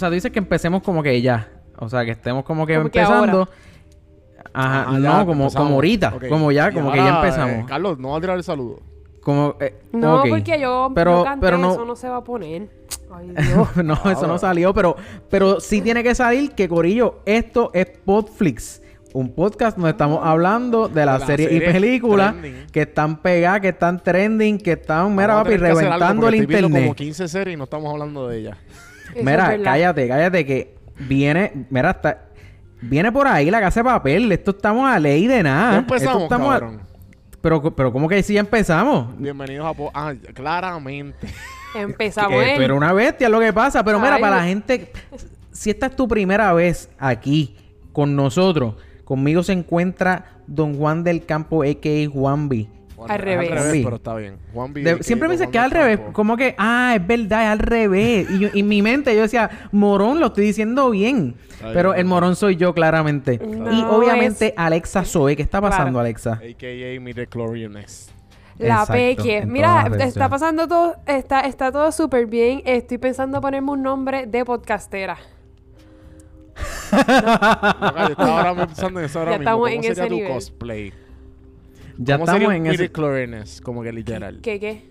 O sea, tú dices que empecemos como que ya. O sea, que estemos como que Como que empezando. ahora. Ajá, Ah, ya, no, como, empezamos. como ahorita. Como ya, Y como que ya empezamos. eh, Carlos, no va a tirar el saludo. Como, eh, No, porque yo Pero- no canté, pero no- eso no se va a poner. Ay, Dios. no, eso no salió, pero, pero sí tiene que salir que, Corillo, esto es Podflix. Un podcast donde estamos hablando de las las series y series películas trending. que están pegadas, que están trending, que están, mira, papi, reventando el internet. como 15 series y no estamos hablando de ellas. Mira, cállate, cállate, que viene, mira, está, viene por ahí la casa de papel. Esto estamos a ley de nada. Ya empezamos, a- pero, pero, ¿cómo que sí ya empezamos? Bienvenidos a... Po- ah, claramente. Empezamos Eh, pero una bestia es lo que pasa. Pero mira, Ay, para la gente, si esta es tu primera vez aquí con nosotros, conmigo se encuentra Don Juan del Campo, a.k.a. Juanvi. Bueno, Al revés. Al revés, Sí. pero está bien. Juan B. De- que siempre me dice que es al revés. Campo. Como que, ah, es verdad, es al revés. Y, yo- y en mi mente yo decía, morón, lo estoy diciendo bien. Pero el morón soy yo, claramente. No, y obviamente es- Alexa Zoe. ¿Qué está pasando, Claro. Alexa? A.K.A. Midichlorianess. La Exacto, Peque. Mira, está pasando todo, está, está todo súper bien. Estoy pensando ponerme un nombre de podcastera. Loca, yo estaba ahora pensando en eso ahora Ya mismo. estamos ¿Cómo en sería ese tu nivel. cosplay? Ya ¿Cómo estamos sería en ese... midichlorianess? Como que literal. ¿Qué, qué?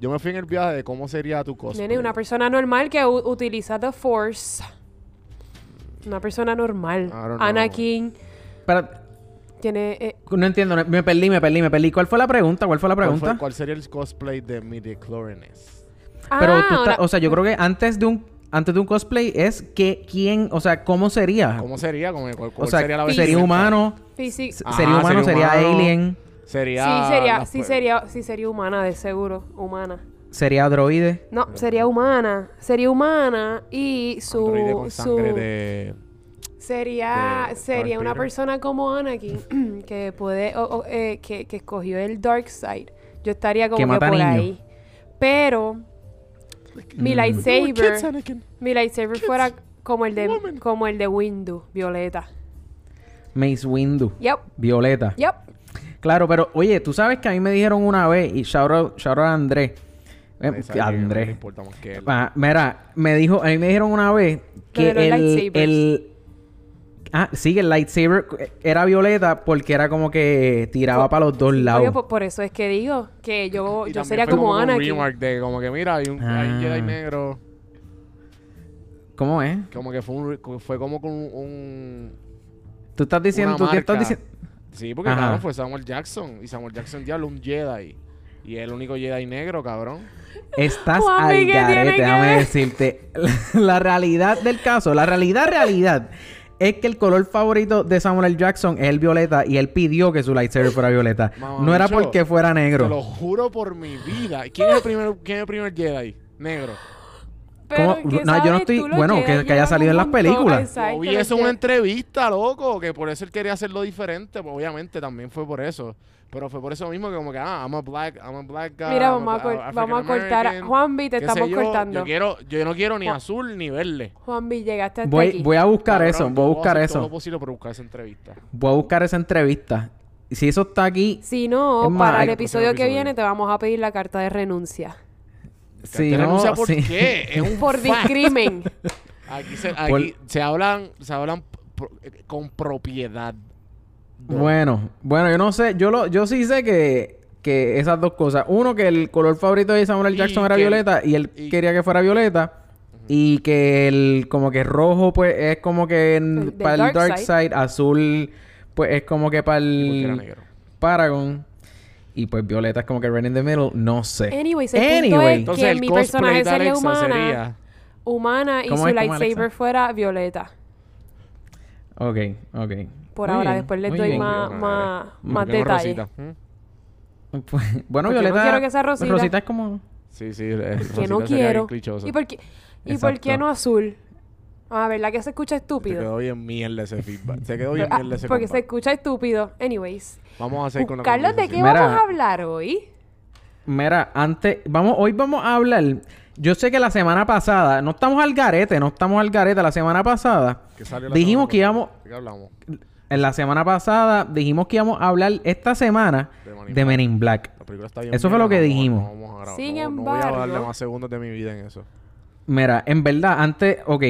Yo me fui en el viaje de cómo sería tu cosplay. Nene, una persona normal que utiliza The Force. Una persona normal. I don't know. Anakin Espera, tiene... eh, no entiendo. Me perdí, me perdí, me perdí. ¿Cuál fue la pregunta? ¿Cuál fue la ¿Cuál, fue- pregunta? cuál sería el cosplay de midichlorianess? Pero ah, tú estás... O sea, yo creo que antes de un... Antes de un cosplay es que quién... O sea, ¿cómo sería? ¿Cómo sería? ¿Cómo, cuál, o sea, sería la sería vestimenta? humano... físic- sería humano, sería sería humano. alien... Sería... sí, sería, las sí, sería, sí, sería humana, de seguro. Humana. Sería droide. No, sería humana. Sería humana y su... androide con sangre su de... Sería, de sería una persona como Anakin que puede, o- o, eh, que, que escogió el Dark Side. Yo estaría como Que por niños. ahí. Pero mi lightsaber, Kids, mi lightsaber fuera como el de, woman. como el de Windu, Violeta. Mace Windu. Yep, Violeta. yep. Claro, pero oye, tú sabes que a mí me dijeron una vez, y shout out, shout out a Andrés. Eh, no Andrés. importa más que él. Ah, mira, me dijo, a mí me dijeron una vez que el, el Ah, sí, que el lightsaber era violeta porque era como que tiraba para los dos Oye, lados. por, por eso es que digo que yo, Y yo también sería fue como un Anakin. remark de como que mira, hay un, hay un Ah. Jedi negro. ¿Cómo es? Como que fue, un, re- fue como con un, un- Tú estás diciendo, una tú qué estás marca. diciendo. Sí, porque Ajá. cabrón fue Samuel Jackson. Y Samuel Jackson diablo un Jedi. Y es el único Jedi negro, cabrón. Estás Juanpi, al ¿qué tiene garete, que déjame ver? decirte. La realidad del caso, la realidad, realidad, es que el color favorito de Samuel L. Jackson es el violeta y él pidió que su lightsaber fuera violeta. Mamá, no era porque fuera Te lo negro. juro por mi vida. ¿Quién es el primer, quién es el primer Jedi? Negro. Pero, ¿Cómo? ¿qué No, yo no estoy- bueno, que- haya salido en las películas. los eso una entrevista, loco. Que por eso él quería hacerlo diferente. Pues obviamente también fue por eso. Pero fue por eso mismo que como que, ah, I'm a black, I'm a black guy. Mira, vamos a, vamos a cortar. American, Juanvi, te estamos yo. cortando. Yo, quiero, yo no quiero ni Juan- azul ni verde. Juanvi, llegaste hasta Voy, aquí. voy a buscar Cabrón, eso, voy a buscar hacer todo lo eso. posible por buscar esa entrevista. Voy a buscar esa entrevista. Y si eso está aquí, Si no, más, para el episodio que episodio. viene te vamos a pedir la carta de renuncia. Si ¿Te no, renuncia por sí. qué? Es un Por fact. discrimen. Aquí, se, Por- aquí se hablan, se hablan pro- con propiedad. Bueno, bueno, yo no sé, yo lo, yo sí sé que, que esas dos cosas. Uno, que el color favorito de Samuel. Y Jackson era que- violeta y él y- quería que fuera violeta. Y que el como que rojo, pues, es como que en- para el dark Dark side. Side, azul, pues es como que para el negro. Paragon. Y pues violeta es como que right in the middle, no sé. Anyways, el punto Anyway. es Entonces que el mi cosplay personaje de sería Alexa humana, sería... humana y ¿Cómo su es? ¿Cómo, lightsaber fuera violeta. Ok, ok. Por Muy ahora, bien, después les doy bien. más, bien, más, detalles. ¿Mm? Pues, bueno, Porque no violeta. quiero que sea rosita. Rosita es como. Sí, sí. eh, Que Rosita no quiero. ¿Y por qué, y por qué no azul? Ah, ¿verdad que se escucha Se estúpido? quedó bien mierda ese feedback. Se quedó bien Ah, mierda ese porque se escucha estúpido. Anyways. Vamos a hacer con la Carlos, ¿de qué. Mira. vamos a hablar hoy? Mira, antes, vamos, hoy vamos a hablar. Yo sé que la semana pasada, no estamos al garete, no estamos al garete. La semana pasada ¿Qué salió la dijimos semana que íbamos, qué hablamos? en la semana pasada dijimos que íbamos a hablar esta semana De Men in Black. La película está bien Eso fue lo que no dijimos. no vamos a grabar. Sin no, no voy a darle embargo- más segundos de mi vida en eso. Mira, en verdad, antes, ok,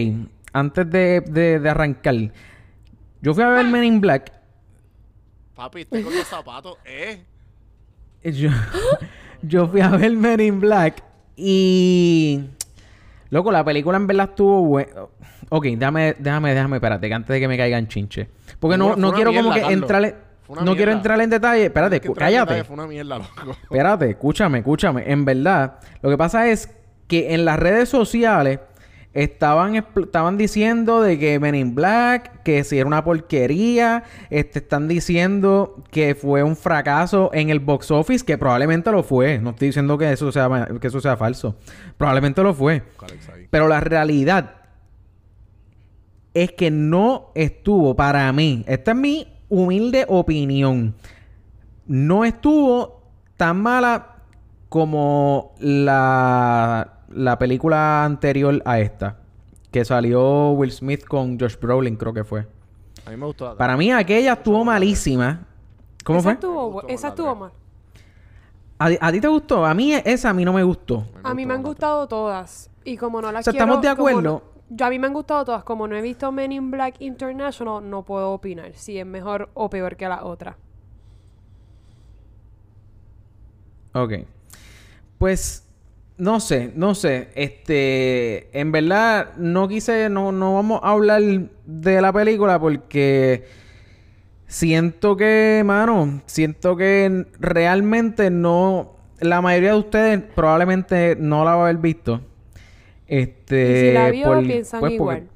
antes de, de, de arrancar, yo fui a ver Men in Black. Papi, tengo los zapatos, ¿eh? Yo, yo fui a ver Men in Black y. Loco, la película en verdad estuvo buena. Ok, déjame, déjame, déjame, espérate, que antes de que me caigan chinche. Porque no, no quiero como que entrarle. No quiero entrar en detalle. Espérate, cállate. detalle, Fue una mierda, loco. Espérate, escúchame, escúchame. En verdad, lo que pasa es que en las redes sociales estaban, estaban diciendo de que Men in Black, que si era una porquería, este, están diciendo que fue un fracaso en el box office, que probablemente lo fue. No estoy diciendo que eso sea, que eso sea falso. Probablemente lo fue. Pero la realidad es que no estuvo para mí. Esta es mi humilde opinión. No estuvo tan mala como la, la película anterior a esta. Que salió Will Smith con Josh Brolin, creo que fue. A mí me gustó. la- Para mí aquella estuvo malísima. ¿Cómo esa fue? Estuvo, esa estuvo mal. ¿A, a ti te gustó? A mí esa a mí no me gustó. A mí me han gustado todas. Y como no las O sea, quiero... estamos de acuerdo. no- yo a mí me han gustado todas. Como no he visto Men in Black International, no puedo opinar si es mejor o peor que la otra. Ok. Pues, no sé, no sé. Este, en verdad, no quise, no, no vamos a hablar de la película porque siento que, mano, siento que realmente no, la mayoría de ustedes probablemente no la va a haber visto. Este, y si la vio, por- piensan pues, porque- igual.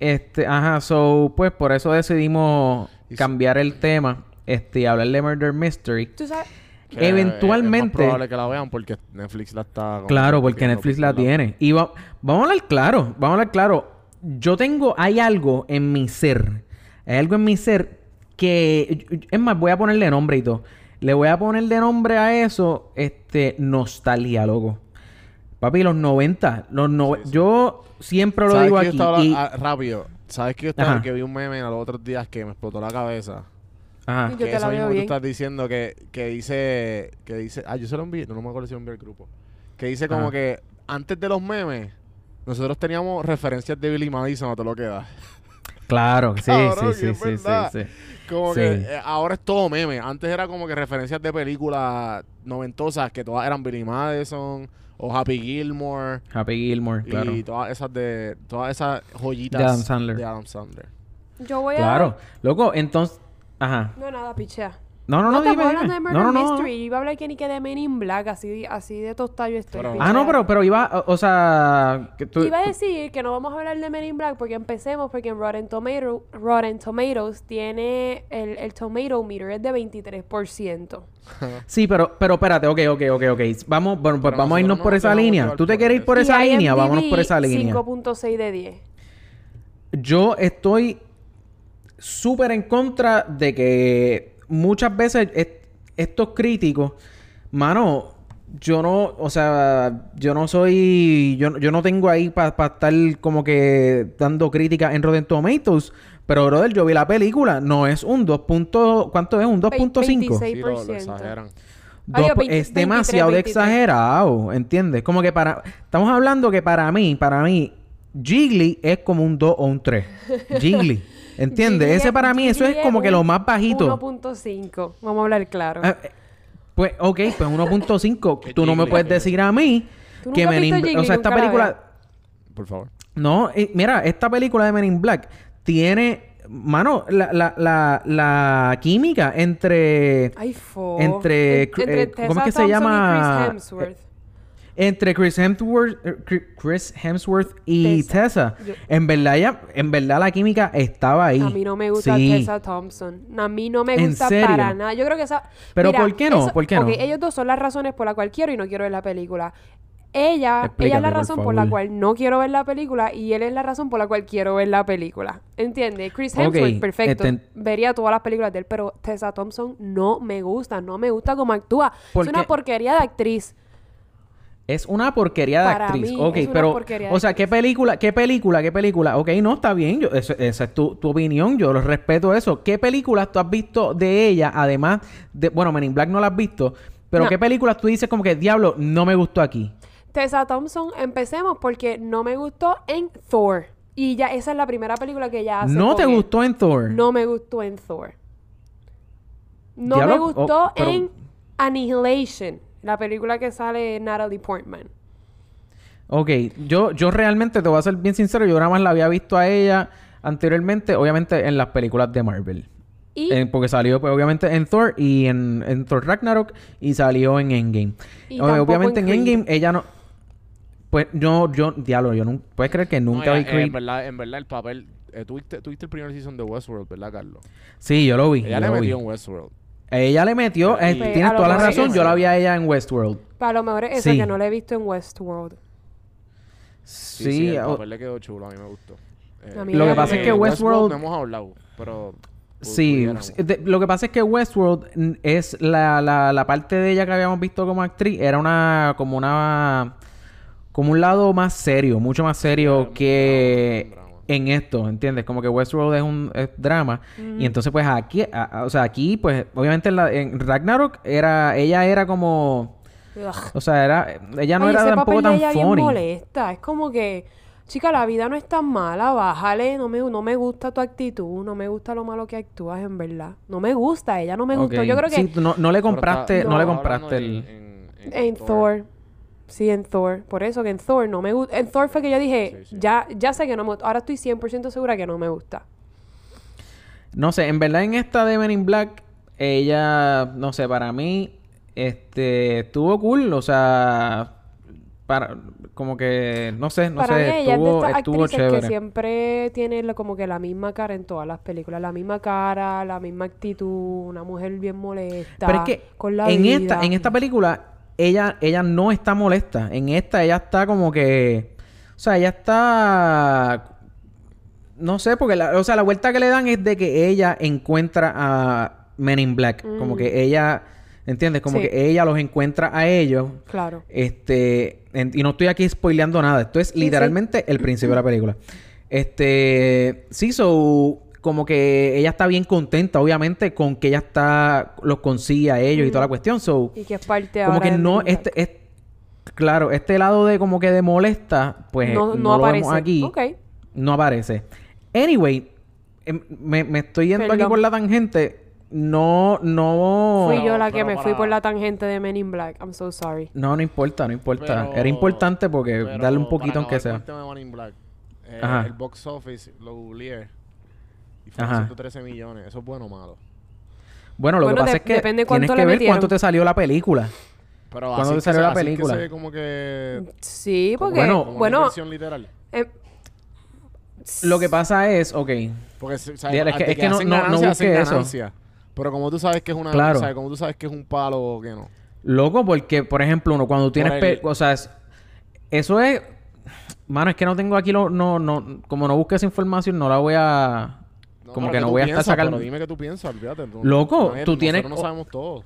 Este, ajá, so, pues por eso decidimos cambiar el tema, este, y hablar de Murder Mystery. Tú sabes... Que eventualmente- Es más probable que la vean porque Netflix la está... Claro, que porque Netflix la tiene. Y va- vamos a hablar claro, vamos a hablar claro. Yo tengo, hay algo en mi ser, hay algo en mi ser que, es más, voy a ponerle nombre y todo. Le voy a poner de nombre a eso, este, nostalgia, loco. Papi, los 90, los nove- Sí, sí. yo siempre lo ¿Sabes digo que yo aquí. estaba y- ah, rápido. ¿Sabes que yo estaba que vi un meme los otros días que me explotó la cabeza? Ajá. Yo que te eso la mismo que tú bien. estás diciendo que, que dice que dice ah yo se lo envié no, no me acuerdo si lo envié al grupo que dice como Ajá. que antes de los memes nosotros teníamos referencias de Billy Madison no te lo queda Claro, sí, Cabrón, sí, sí, sí, sí, sí. como Sí. que eh, ahora es todo meme antes era como que referencias de películas noventosas que todas eran Billy Madison o Happy Gilmore Happy Gilmore, claro. y todas esas de todas esas joyitas De Adam Sandler. de Adam Sandler. Yo voy a... Claro. Loco, entonces... Ajá. No, nada, pichea. No, no, no, estamos dime, hablando dime. de Murder No, no, no. Mystery. Iba a hablar que ni que de Men in Black. Así, así de tostado yo estoy. Pero-. Ah, no, pero, pero iba, o, o sea, que tú- Iba a decir que no vamos a hablar de Men in Black porque empecemos porque en Rotten, Tomato, Rotten Tomatoes tiene el, el tomato meter es de 23%. Sí, pero, pero espérate, ok, ok, ok, ok. Vamos, bueno, pues Pero vamos a irnos por no esa línea. ¿Tú te quieres ir por esa línea? Vámonos por esa línea. 5.6 de 10. Yo estoy súper en contra de que muchas veces est- estos críticos, mano, yo no, o sea, yo no soy, yo, yo no tengo ahí para estar como que dando críticas en Rotten Tomatoes, pero brother, yo vi la película, no es un 2. punto- ¿cuánto es? Un 2.5. 26. Sí, lo, lo 6%. exageran. Dos Ay, po- 20, es demasiado 23, 23. exagerado, ¿entiendes? Como que para... Estamos hablando que para mí, para mí, Jiggly es como un 2 o un 3. Jiggly, ¿entiendes? Ese es- para mí, eso es como que lo más bajito. 1.5. Vamos a hablar claro. Ah, eh, pues, ok, pues 1.5. ¿Qué Tú no me puedes decir a mí ¿Tú que nunca has Men in visto Black... O sea, esta película... Por favor. No, eh, mira, esta película de Men in Black tiene... Mano, la, la, la, la química entre... Ay, fo. entre- En- entre eh, ¿cómo es que se Thompson y llama? Chris Hemsworth. Entre Chris Hemsworth, eh, Chri- Chris Hemsworth y Tessa. Tessa. Yo- En verdad, ya, en verdad la química estaba ahí. A mí no me gusta Sí. Tessa Thompson. A mí no me ¿En gusta para nada. Yo creo que esa... Pero Mira, ¿por qué no? eso- ¿Por qué no? ellos dos son las razones por las cuales quiero y no quiero ver la película. Ella, ella es la razón por, la cual no quiero ver la película y él es la razón por la cual quiero ver la película. ¿Entiendes? Chris Hemsworth, perfecto. enten- Vería todas las películas de él, pero Tessa Thompson no me gusta. No me gusta cómo actúa. ¿Por es una porquería de actriz. Es una porquería de Para actriz. mí ok, es una pero. porquería de O sea, ¿qué película? ¿Qué película? ¿Qué película? Ok, no, está bien. Yo, eso- esa es tu, tu opinión. Yo respeto eso. ¿Qué películas tú has visto de ella? Además de. Bueno, Men in Black no la has visto. Pero No. ¿qué películas tú dices como que, diablo, no me gustó aquí? Tessa Thompson, empecemos porque no me gustó en Thor. Y ya esa es la primera película que ella hace. ¿No te gustó en Thor? No me gustó en Thor. No Diablo, me oh, gustó pero- en Annihilation, la película que sale Natalie Portman. Ok, yo, yo realmente te voy a ser bien sincero, yo nada más la había visto a ella anteriormente, obviamente en las películas de Marvel. Y, porque salió pues, obviamente en Thor y en, en Thor Ragnarok y salió en Endgame. Y obviamente en. Endgame ella no... Pues yo, yo, diablo, yo no... ¿Puedes creer que nunca No, vi eh, Creed? en, verdad, en verdad, el papel. Eh, ¿tuviste, tuviste el primer season de Westworld, ¿verdad, Carlos? Sí, yo lo vi. Ella yo le lo vi. metió en Westworld. Ella le metió... eh, Pues, tienes toda la razón, yo la vi a ella en Westworld. para lo mejor es eso Sí. que no la he visto en Westworld. Sí, Sí, sí, el o- papel le quedó chulo, a mí me gustó. Eh, A mí Lo que pasa es que Westworld- no hemos hablado, pero... pu- Sí, pudiéramos. de- lo que pasa es que Westworld mm, es la, la, la parte de ella que habíamos visto como actriz, era una, como una, como un lado más serio, mucho más serio que. En esto, ¿entiendes? Como que Westworld es un es drama y entonces pues aquí, a- a- o sea, aquí pues obviamente en, la- en Ragnarok era, ella era como, Ugh. o sea, era, ella no Ay, era ese tampoco tan ella bien funny. molesta. Es como que, chica, la vida no es tan mala, bájale. No me, no me gusta tu actitud, no me gusta lo malo que actúas, en verdad. No me gusta, ella no me gustó. Ok. Yo creo que Sí, no, no le compraste, está- no, le No. compraste el... en, en Thor. Sí, en Thor. Por eso que en Thor no me gusta. En Thor fue que yo dije, Sí, sí. ya ya sé que no me gusta. Ahora estoy 100% segura que no me gusta. No sé, en verdad en esta de Men in Black, ella, no sé, para mí, este, estuvo cool, o sea, para, como que, no sé, no Para mí sé, ella es de estuvo, estas estuvo actrices que chévere. siempre tiene la- como que la misma cara en todas las películas. La misma cara, la misma actitud, una mujer bien molesta. Pero es que con la en vida. esta, en esta película, ella, ella no está molesta. En esta ella está como que, o sea, ella está no sé, porque la, o sea, la vuelta que le dan es de que ella encuentra a Men in Black. Como que ella, ¿entiendes? Como Mm. Sí. que ella los encuentra a ellos. Claro. Este, en- y no estoy aquí spoileando nada. Esto es Sí, literalmente el principio de la película. Este, sí, so, como que ella está bien contenta, obviamente, con que ella está, los consigue a ellos y toda la cuestión. So, Y que es parte como ahora que de no, este, es, claro, este lado de como que de molesta, pues no, no, no lo aparece. vemos aquí. Ok. No aparece. Anyway, em, me, me estoy yendo aquí por la tangente. No, no. Fui yo la que pero me fui por la tangente de Men in Black. I'm so sorry. No, no importa, no importa. Pero- Era importante porque pero darle un poquito aunque sea. el tema de in Black, eh, Ajá. El box office lo googleé. Y fueron Ajá. 113 millones. ¿Eso es bueno o malo? Bueno, lo Bueno, que pasa de- es que depende tienes cuánto que le ver metieron. cuánto te salió la película. Pero ¿Cuándo así te salió la así que película? se ve como que... Sí, como porque, Bueno, como bueno, inversión literal. eh, Lo que pasa es, ok. Porque, se- o sea, Mira, es que- de es que no- no- busque eso. ganancia. Pero como tú sabes que es una... Claro. O sea, como tú sabes que es un palo o que no. Loco, porque, por ejemplo, uno cuando tienes... pe- O sea, es- eso es... Mano, es que no tengo aquí lo... No, no... Como no busque esa información, no la voy a... como que no voy a estar sacando... Dime que tú piensas, olvídate. Loco, tú tienes- no sabemos todo.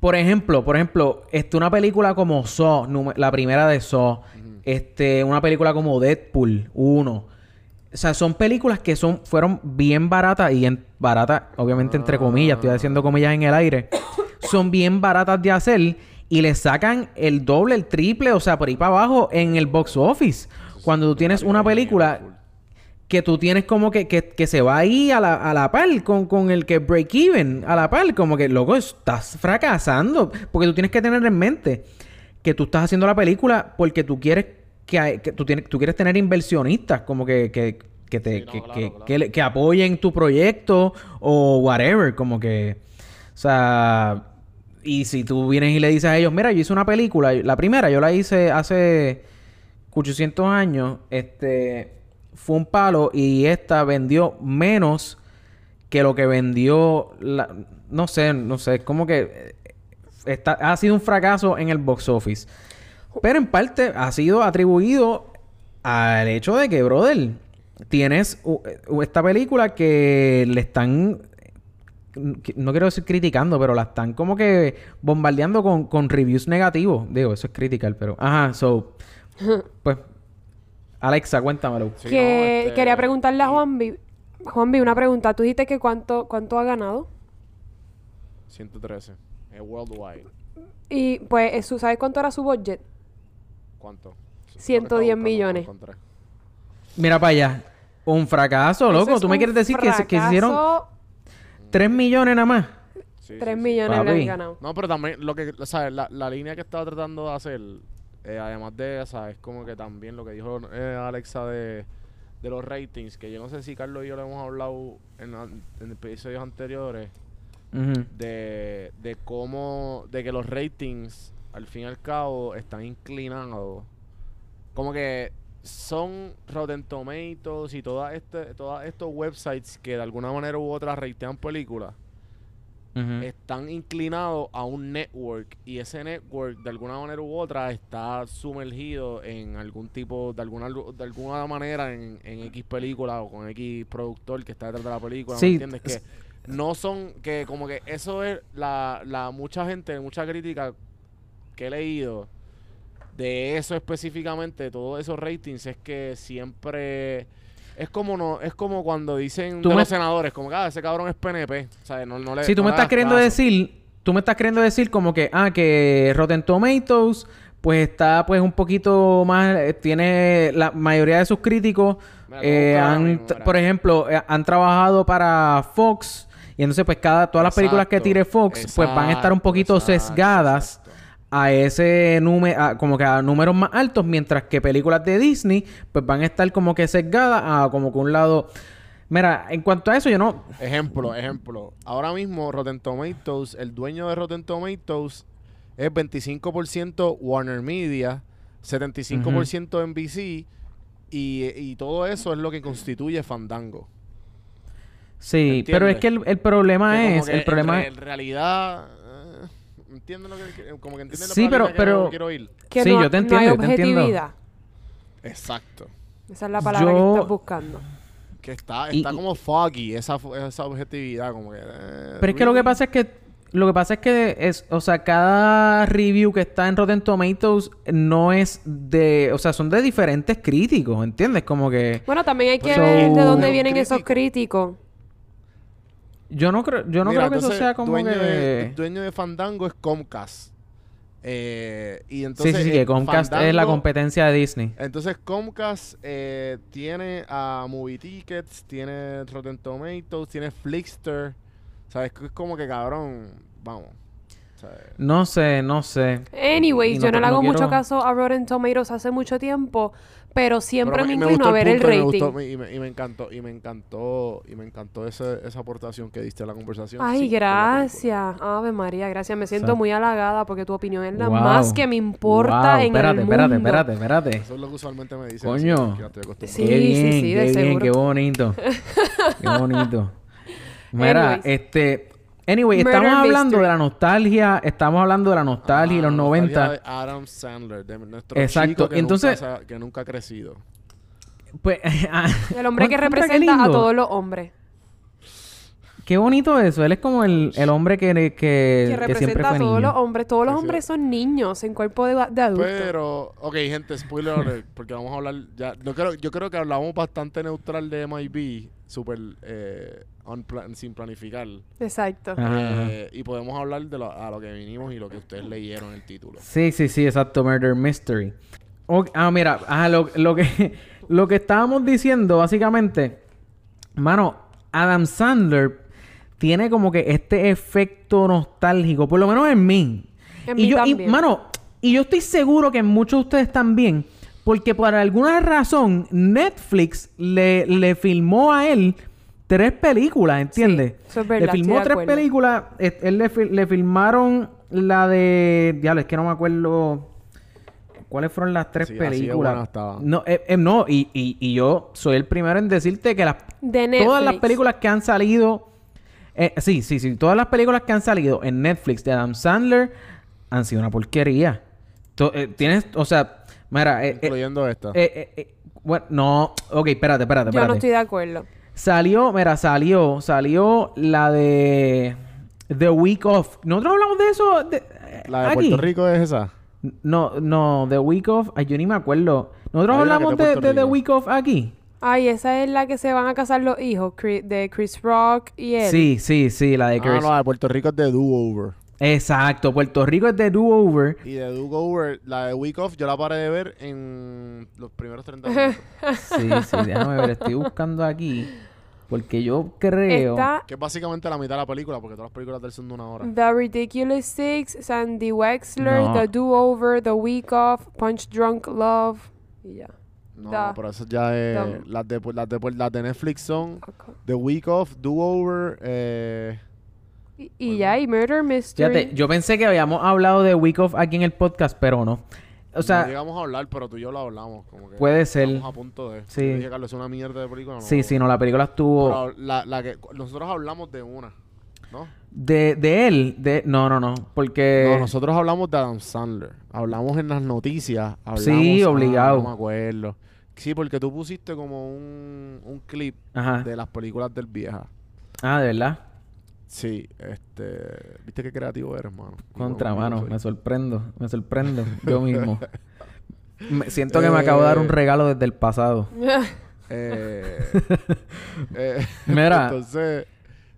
Por ejemplo, por ejemplo, este, una película como Saw, la primera de Saw, este, una película como Deadpool 1. O sea, son películas que son, fueron bien baratas y en, baratas, obviamente entre comillas, estoy haciendo comillas en el aire. son bien baratas de hacer y le sacan el doble, el triple, o sea, por ahí para abajo en el box office. Cuando tú tienes una película que tú tienes como que, que, que se va ahí a la, a la par con, con el que break even, a la par, como que, loco, estás fracasando. Porque tú tienes que tener en mente que tú estás haciendo la película porque tú quieres que, hay- que tú, tienes, tú quieres tener inversionistas, como que, que, que te Sí, no, que, claro, que- claro. que le- que apoyen tu proyecto o whatever, como que, o sea, y si tú vienes y le dices a ellos, mira, yo hice una película, la primera yo la hice hace 800 años, este, fue un palo y esta vendió menos que lo que vendió, la, no sé, no sé, como que eh, está, ha sido un fracaso en el box office. Pero en parte ha sido atribuido al hecho de que, brother, tienes esta película que le están, no quiero decir criticando, pero la están como que bombardeando con, con reviews negativos. Digo, eso es critical, pero... Ajá, so... pues... Alexa, cuéntamelo. Sí, que no, este- quería preguntarle a Juanvi. Juanvi, una pregunta. Tú dijiste que cuánto, cuánto ha ganado. 113. Es worldwide. Y pues, eso, ¿sabes cuánto era su budget? ¿Cuánto? 110 millones. Mira para allá. Un fracaso, loco. es ¿Tú me quieres decir que, se- que hicieron fracaso. 3 millones nada más? 3 millones le han ganado. No, pero también lo que, ¿sabes? La, la línea que estaba tratando de hacer, eh, además de esa, es como que también lo que dijo eh, Alexa de, de los ratings, que yo no sé si Carlos y yo lo hemos hablado en, en episodios anteriores, de, de cómo, de que los ratings, al fin y al cabo, están inclinados. Como que son Rotten Tomatoes y todas este, todos estos websites que de alguna manera u otra ratean películas Están inclinados a un network y ese network de alguna manera u otra está sumergido en algún tipo de alguna de alguna manera en, en X película o con X productor que está detrás de la película Sí, ¿me entiendes? que no son que como que eso es la, la mucha gente mucha crítica que he leído de eso específicamente de todos esos ratings es que siempre es como no es como cuando dicen Tú de me- los senadores como que ah, ese cabrón es PNP o sea, no, no le Si tú no me estás queriendo caso. decir, tú me estás queriendo decir como que, ah, que Rotten Tomatoes, pues está pues un poquito más, eh, tiene la mayoría de sus críticos, eh, han, por ejemplo, eh, han trabajado para Fox y entonces pues cada, todas las películas que tire Fox pues van a estar un poquito exacto, sesgadas. A ese número, como que a números más altos, mientras que películas de Disney pues van a estar como que sesgadas a como que un lado... Mira, en cuanto a eso yo no... Ejemplo, ejemplo. Ahora mismo Rotten Tomatoes, el dueño de Rotten Tomatoes es 25% Warner Media, 75% NBC y, y todo eso es lo que constituye Fandango. Sí, ¿Entiendes? pero es que el, el problema es, el problema es... en realidad ¿entiendes lo que como que Sí, la pero- palabra que pero- quiero oír? Que Sí, no, yo te no entiendo, hay yo te entiendo. objetividad. Exacto. Esa es la palabra Yo- que estás buscando. Que está está y- como foggy esa esa objetividad como que eh, Pero es que lo que pasa es que... Lo que pasa es que es... O sea, cada review que está en Rotten Tomatoes no es de... O sea, son de diferentes críticos, ¿entiendes? Como que... Bueno, también hay que So- ver de dónde vienen esos crítico. críticos. Yo no creo... Yo no Mira, creo que eso sea como dueño que... De, el dueño de Fandango es Comcast. Eh, y Sí, entonces sí, sí, que eh, Comcast es la competencia de Disney. Entonces Comcast eh, tiene a Movie Tickets, tiene Rotten Tomatoes, tiene Flixster. ¿Sabes? Es como que cabrón, vamos. ¿sabes? No sé, no sé. Anyways, yo no, le hago mucho quiero- caso a Rotten Tomatoes hace mucho tiempo, pero siempre Pero me, me inclino a ver el punto y me rating. gustó- y, me, y me encantó, y me encantó, y me encantó ese- esa aportación que diste a la conversación. Ay, Sí, gracias. Ave María, gracias. Me siento muy halagada porque tu opinión es la Wow. más que me importa Wow, en espérate, el espérate, mundo. espérate, espérate. Eso es lo que usualmente me dicen. Coño. así que ya estoy acostumbrado. Sí, qué bien, sí, sí, de qué bien, seguro. qué bonito. qué bonito. Mira, Anyways. este... Anyway, Murder estamos hablando mystery. de la nostalgia, estamos hablando de la nostalgia y Ah, los la nostalgia 90. de Adam Sandler, de nuestro Exacto, chico que, entonces- nunca, que nunca ha crecido. Pues, ah, El hombre que representa a todos los hombres. Qué bonito eso. Él es como el, el hombre que, que, Que que siempre representa fue a todos niño. los hombres. Todos los Sí, sí. hombres son niños en cuerpo de, de adulto. Pero, ok, gente, spoiler alert, porque vamos a hablar ya. Yo creo, yo creo que hablamos bastante neutral de MIB, súper eh, unplan- sin planificar. Exacto. Ajá, ajá. Eh, y podemos hablar de lo, a lo que vinimos y lo que ustedes leyeron en el título. Sí, sí, sí, exacto. Murder Mystery. Ok, ah, mira, ajá, lo, lo que, lo que estábamos diciendo, básicamente, mano, Adam Sandler tiene como que este efecto nostálgico, por lo menos en mí. En y mí yo, y, también. mano, y yo estoy seguro que en muchos de ustedes también, porque por alguna razón Netflix le, le filmó a él tres películas, ¿entiendes? Sí, eso es verdad, le filmó tres acuerdo. películas. Él le, le filmaron la de. Diablo, es que no me acuerdo. ¿Cuáles fueron las tres Sí, así de películas? No, eh, eh, no y, y, y yo soy el primero en decirte que las, De todas las películas que han salido. Eh, sí, sí, sí. Todas las películas que han salido en Netflix de Adam Sandler han sido una porquería. To- eh, tienes, o sea, mira, eh, eh, Incluyendo esta. eh, eh, eh, bueno, no, ok, espérate, espérate, Yo espérate. no estoy de acuerdo. Salió, mira, salió, salió la de The Week of. ¿Nosotros hablamos de eso? de- ¿La de aquí? Puerto Rico es esa? No, no, The Week of. Ay, yo ni me acuerdo. ¿Nosotros hablamos de de, The. Week of aquí? Ay, esa es la que se van a casar los hijos Chri- de Chris Rock y él. Sí, sí, sí, la de Ah, Chris. no, la de Puerto Rico es de Do Over. Exacto, Puerto Rico es de Do Over. Y de Do Over, la de Week Off, yo la paré de ver en los primeros 30 minutos. Sí, sí, déjame ver, estoy buscando aquí. Porque yo creo. Está que es básicamente la mitad de la película, porque todas las películas del son de una hora. The Ridiculous Six, Sandy Wexler, No. The Do-Over, The Week Off, Punch Drunk Love. Y ya. No, Da. pero eso ya es. Las de, las, de, las de Netflix son. The Week Off, Do Over, eh. Y, y ya, y Murder Mystery. Fíjate, yo pensé que habíamos hablado de Week Off aquí en el podcast, pero no. O no sea, llegamos a hablar, pero tú y yo lo hablamos. Como que Puede ser. Estamos a punto de. Sí. Yo dije, Carlos, es una mierda de película. No, sí, sí, no, la película estuvo. Pero la, la que, nosotros hablamos de una, ¿no? De, de él, de. No, no, no. Porque. No, nosotros hablamos de Adam Sandler. Hablamos en las noticias. Hablamos, Sí, ah, obligado. no me acuerdo. Sí, porque tú pusiste como un, un clip Ajá. de las películas del vieja. Ah, de verdad. Sí, este... ¿Viste qué creativo eres, mano? Contra, bueno, mano. Me sorprendo. Me sorprendo. yo mismo. Me- siento que me acabo de dar un Eh. regalo desde el pasado. Eh, eh, Mira. Entonces...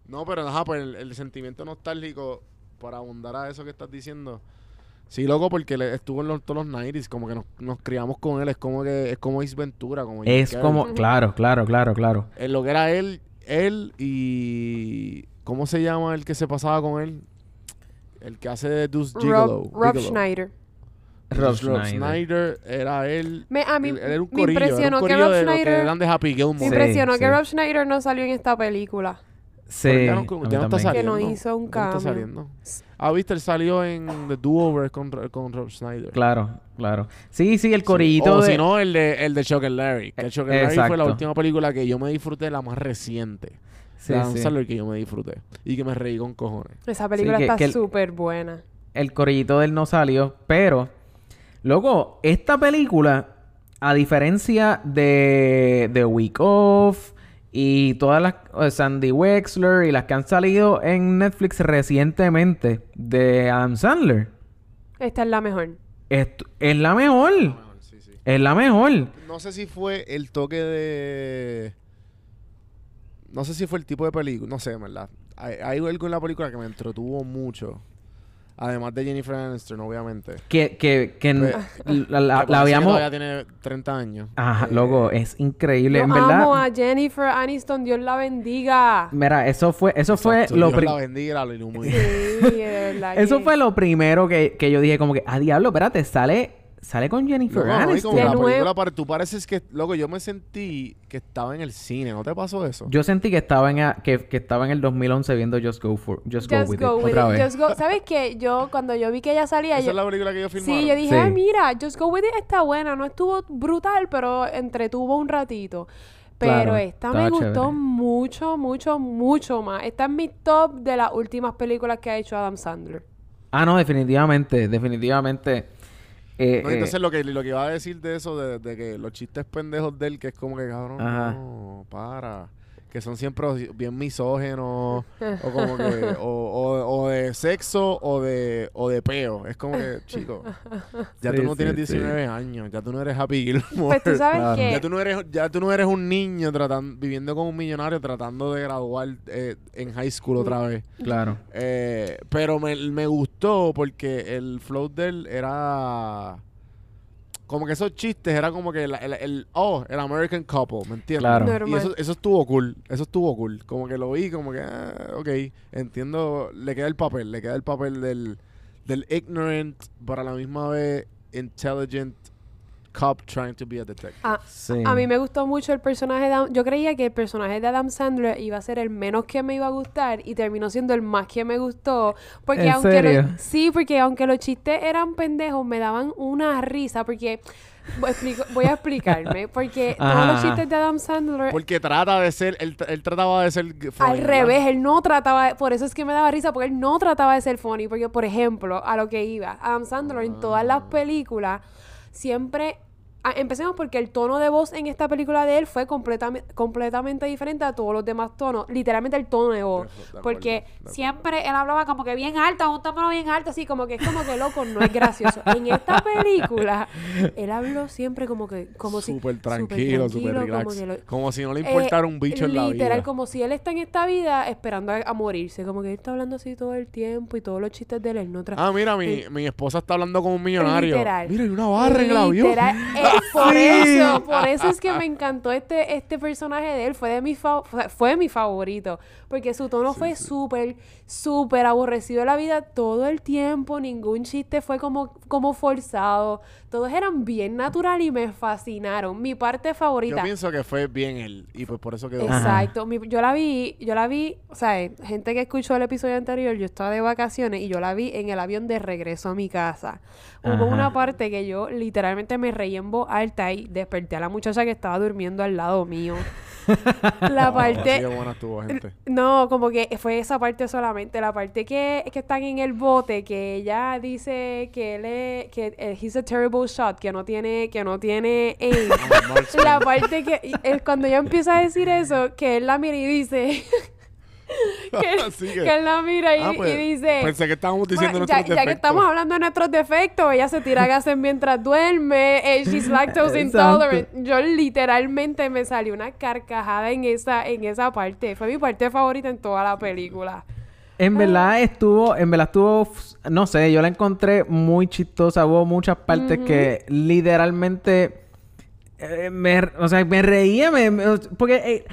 No, pero ajá, pues el, el sentimiento nostálgico, para abundar a eso que estás diciendo... Sí, loco, porque le- estuvo en los, todos los 90s, como que nos, nos criamos con él, es como que es como Ace Ventura, como Es como. Claro, claro, claro, claro. En lo que era él, él y... ¿Cómo se llama el que se pasaba con él? El que hace de Deuce Gigolo. Rob, Rob. Schneider. Rob Rob Schneider. Schneider era él. Me, a mí él, él era un me corillo, era un impresionó que Rob de los que Schneider... eran de Happy Me Gilmore. Impresionó sí. que Rob Schneider no salió en esta película. Sí. Pero ya no, a mí ya no está también. saliendo. Que no hizo un no está cambio. saliendo. Ah, viste, él salió en The Do-Over con, con Rob Schneider. Claro, claro. Sí, sí, el Sí. corillito O de... si no, el de, el de Chuck and Larry. Que Eh, Chuck and Larry fue la última película que yo me disfruté, la más reciente. Sí, Adam sí. Que yo me disfruté. Y que me reí con cojones. Esa película que- está súper buena. el corillito de él no salió, pero loco, esta película a diferencia de de Week Off y todas las Sandy Wexler y las que han salido en Netflix recientemente de Adam Sandler, Esta es la mejor. esto- es la mejor, Sí, sí. es la mejor. No sé si fue el toque de. No sé si fue el tipo de película. No sé, en verdad. Hay, hay algo en la película que me entretuvo mucho. Además de Jennifer Aniston, obviamente. Que que que Pues, la, la- la que habíamos Todavía tiene 30 años. Ajá, Eh, loco, es increíble, en verdad. amo a Jennifer Aniston. Dios la bendiga. Mira, eso fue eso fue exacto, lo Dios pri- la bendiga, la. Sí, de verdad. Eso que- fue lo primero que, que yo dije, como que, ah, diablo, espérate, sale, sale con Jennifer No, Aniston. como De la película, tú pareces que, loco, yo me sentí que estaba en el cine, ¿no te pasó eso? Yo sentí que estaba en a- que, que estaba en el 2011 viendo Just Go for Just, Go Just With go It with otra it. vez. Just go. ¿Sabes qué? Yo, cuando yo vi que ella salía, Esa yo... es la película que yo filmaron. Sí, yo dije, Sí. ay, mira, Just Go With It está buena. No estuvo brutal, pero entretuvo un ratito. Pero Claro, esta me gustó chévere. mucho, mucho, mucho más. Esta es mi top de las últimas películas que ha hecho Adam Sandler. Ah, no, definitivamente, definitivamente. Eh, No, eh, entonces lo que, lo que iba a decir de eso, de, de que los chistes pendejos de él, que es como que cabrón, Ajá. no, para. Que son siempre bien misógenos, o como que, o, o, o de sexo, o de, o de peo. Es como que, chico, ya Sí, tú no sí, tienes sí. 19 años, ya tú no eres Happy Gilmore. Pues tú sabes Claro. que... Ya tú no eres, ya tú no eres un niño tratando, viviendo como un millonario tratando de graduar eh, en high school otra vez. Claro. Eh, pero me, me gustó porque el flow de él era como que esos chistes era como que el, el, el- oh, el American couple, ¿me entiendes? Claro. Y eso, eso estuvo cool, eso estuvo cool. Como que lo vi, como que, ah, ok, entiendo, le queda el papel, le queda el papel del, del ignorant, pero a la misma vez intelligent cop trying to be a detective. Ah, Sí. A mí me gustó mucho el personaje de Adam. Yo creía que el personaje de Adam Sandler iba a ser el menos que me iba a gustar y terminó siendo el más que me gustó. Porque ¿En aunque lo- serio? sí, porque aunque los chistes eran pendejos, me daban una risa. Porque voy a, explico- voy a explicarme. Porque todos Ajá, los ajá. chistes de Adam Sandler. Porque trata de ser, él, él trataba de ser funny, Al ¿verdad? revés, él no trataba, por eso es que me daba risa, porque él no trataba de ser funny, porque por ejemplo, a lo que iba, Adam Sandler en todas las películas siempre empecemos porque el tono de voz en esta película de él fue completamente, completamente diferente a todos los demás tonos. Literalmente el tono de voz. De porque acuerdo. siempre él hablaba como que bien alto, un tono bien alto, así como que es como que loco, no es gracioso. en esta película, él habló siempre como que, como si. Súper súper tranquilo, súper como relax. lo- Como si no le eh, importara un bicho en la vida. Literal, como si él está en esta vida esperando a, a morirse. Como que él está hablando así todo el tiempo y todos los chistes de él, no Ah, mira, mi, mi esposa está hablando como un millonario. Literal. Mira, hay una barra en el avión. Literal, eh, por Sí. eso, por eso es que me encantó este, este personaje de él. Fue de mi fa- fue- mi favorito. Porque su tono fue súper, súper aborrecido de la vida todo el tiempo. Ningún chiste fue como, como forzado. Todos eran bien natural y me fascinaron. Mi parte Yo favorita. pienso que fue bien él. Y pues por eso quedó. Exacto. Mi- yo la vi, yo la vi, o sea, gente que escuchó el episodio anterior, yo estaba de vacaciones y yo la vi en el avión de regreso a mi casa. Hubo Ajá. una parte que yo literalmente me reí en voz alta y desperté a la muchacha que estaba durmiendo al lado mío. la así parte... de buena estuvo, gente. No, como que fue esa parte solamente, la parte que, que están en el bote, que ella dice que él es, que eh, he's a terrible shot, que no tiene, que no tiene aim. No, no, La parte que es cuando ella empieza a decir eso, que él la mira y dice que, él la mira y, Ah, pues, y dice Pensé que estábamos diciendo "Bueno, ya, nuestros ya que defectos. estamos hablando de nuestros defectos, ella se tira gases mientras duerme, eh, she's lactose intolerant. Yo literalmente me salió una carcajada en esa, en esa parte. Fue mi parte favorita en toda la película. En verdad estuvo, en verdad estuvo, no sé, yo la encontré muy chistosa. Hubo muchas partes que literalmente eh, me, o sea, me reía, me, me- porque eh,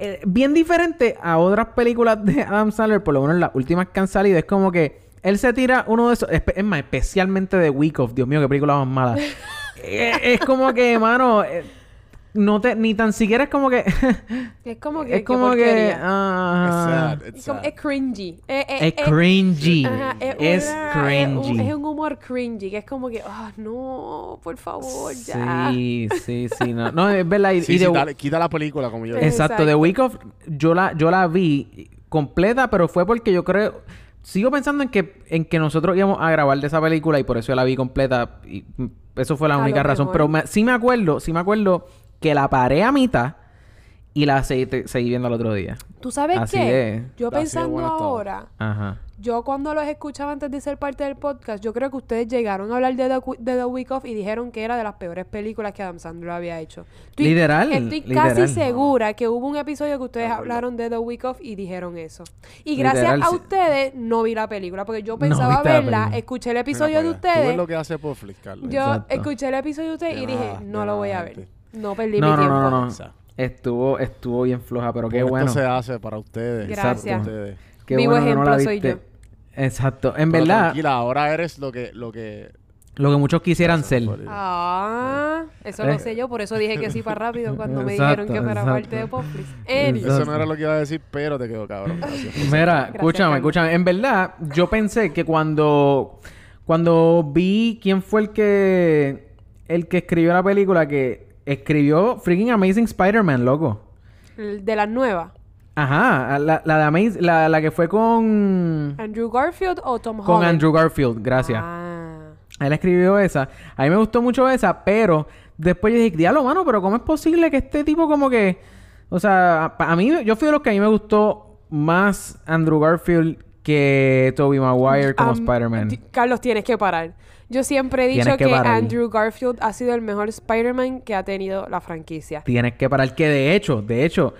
eh, bien diferente a otras películas de Adam Sandler, por lo menos las últimas que han salido, es como que él se tira uno de esos, es más, especialmente de Week of, Dios mío, qué película más mala. Eh, es como que, mano, eh, no te, ni tan siquiera es como que, Es como que, es como que. It's ah, sad, it's Es, como- sad. es cringy. Eh, eh, es eh, cringy. Ajá, es, una- cringy. Es un, es un humor cringy, que es como que, ah, no, por favor, ya. Sí, sí, sí, no. No, es verdad. Y, Sí, y sí, de- dale, quita la película como yo dije. exacto, The Exacto. Week of, yo la, yo la vi completa, pero fue porque yo creo, sigo pensando en que, en que nosotros íbamos a grabar de esa película y por eso yo la vi completa. Y mm, eso fue la A única razón. mejor. Pero me- sí me acuerdo, sí me acuerdo que la paré a mitad y la seguí, te- seguí viendo al otro día. ¿Tú sabes Así qué? es. Yo pensando ahora, Ajá. yo cuando los escuchaba antes de ser parte del podcast, yo creo que ustedes llegaron a hablar de The, Cu- de The Week Off y dijeron que era de las peores películas que Adam Sandler había hecho. Estoy- Literal, Estoy literal. casi segura que hubo un episodio que ustedes hablaron de The Week Off y dijeron eso. Y gracias Literal, a sí. ustedes no vi la película, porque yo pensaba verla, escuché el episodio de allá. Tú ustedes. ves lo que hace por Carlos. Yo Exacto. escuché el episodio de ustedes y dije, nada, no lo voy a ver. No perdí No, mi no, tiempo. no, no, no. Estuvo, estuvo bien floja, pero qué bueno. Esto se hace para ustedes. Gracias. Para ustedes. Qué Vivo bueno que no la ejemplo soy yo. Exacto. En Pero verdad, Tranquila, ahora eres lo que, lo que. lo que muchos quisieran ser. Ah, eso Eh. lo sé yo, por eso dije que sí para rápido cuando me Exacto, dijeron que fuera exacto. parte de. Anyway. Eso no era lo que iba a decir, pero te quedó cabrón. Gracias. Mira, escúchame, escúchame. En verdad, yo pensé que cuando, cuando vi quién fue el que el que escribió la película, que escribió freaking Amazing Spider-Man, loco. De las nuevas. Ajá, la, la de Amaz- la, la que fue con ¿Andrew Garfield o Tom Holland? con Andrew Garfield, gracias. Ah. Él escribió esa. A mí me gustó mucho esa, pero después yo dije, diablo, mano, pero ¿cómo es posible que este tipo como que... O sea, a, a mí, yo fui de los que a mí me gustó más Andrew Garfield que Tobey Maguire como Am- Spider-Man. Carlos, tienes que parar. Yo siempre he dicho que. Andrew Garfield ha sido el mejor Spider-Man que ha tenido la franquicia. Tienes que parar. Que de hecho, de hecho,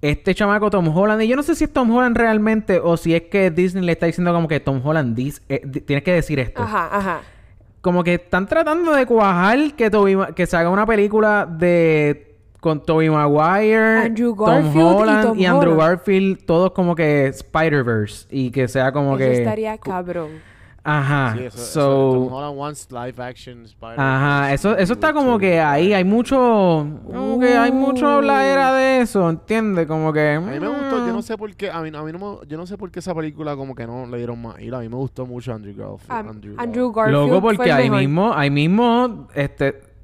este chamaco Tom Holland, y yo no sé si es Tom Holland realmente o si es que Disney le está diciendo como que Tom Holland, dis- eh, tienes que decir esto. Ajá, ajá. como que están tratando de cuajar que que se haga una película de con Tobey Maguire, Andrew Tom Garfield y Holland Tom y Andrew Holland. Garfield, todos como que Spider-Verse y que sea como Eso que estaría cabrón. Ajá. Sí, eso, eso, so Tom Holland wants live action Spider-Man. Ajá, eso, eso está como que ahí hay mucho, como que hay mucho habladera de eso, ¿entiendes? Como que... A mí me gustó, yo no mm. sé por qué, a mí, a mí no me- yo no sé por qué esa película como que no le dieron más hilo. A mí me gustó mucho Andrew Garfield. Am- Andrew, Andrew Garfield. Loco, porque ahí mejor. mismo, ahí mismo, este...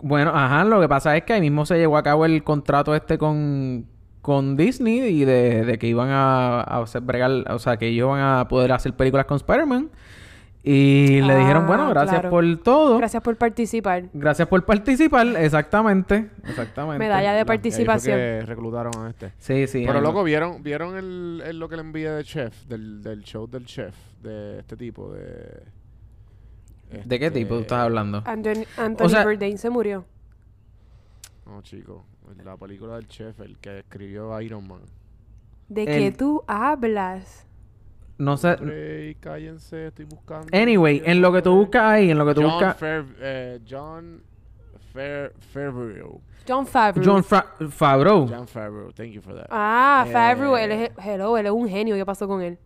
Bueno, ajá, lo que pasa es que ahí mismo se llevó a cabo el contrato este con, con Disney y de, de que iban a, a hacer bregar, o sea, que ellos van a poder hacer películas con Spider-Man. Y le dijeron, Ah, bueno, gracias claro. por todo. Gracias por participar. Gracias por participar. Exactamente. Exactamente. Medalla de La- participación. que reclutaron a este. Sí, sí. Pero loco, ¿vieron, vieron el, el- lo que le envié de chef? Del, del show del chef. De este tipo, de... ¿De qué este- tipo tú estás hablando? Anthony, Anthony O sea- Bourdain se murió. No, chico. La película del chef, el que escribió Iron Man. ¿De El- qué tú hablas? No sé. Hombre, cállense, estoy buscando. Anyway, en lo que tú buscas ahí, en lo que tú John, buscas. Eh, John Favreau. John Favreau. John Fra- Favreau. John Favreau, thank you for that. Ah, Eh, Favreau. Él es, hello, él es un genio. ¿Qué pasó con él?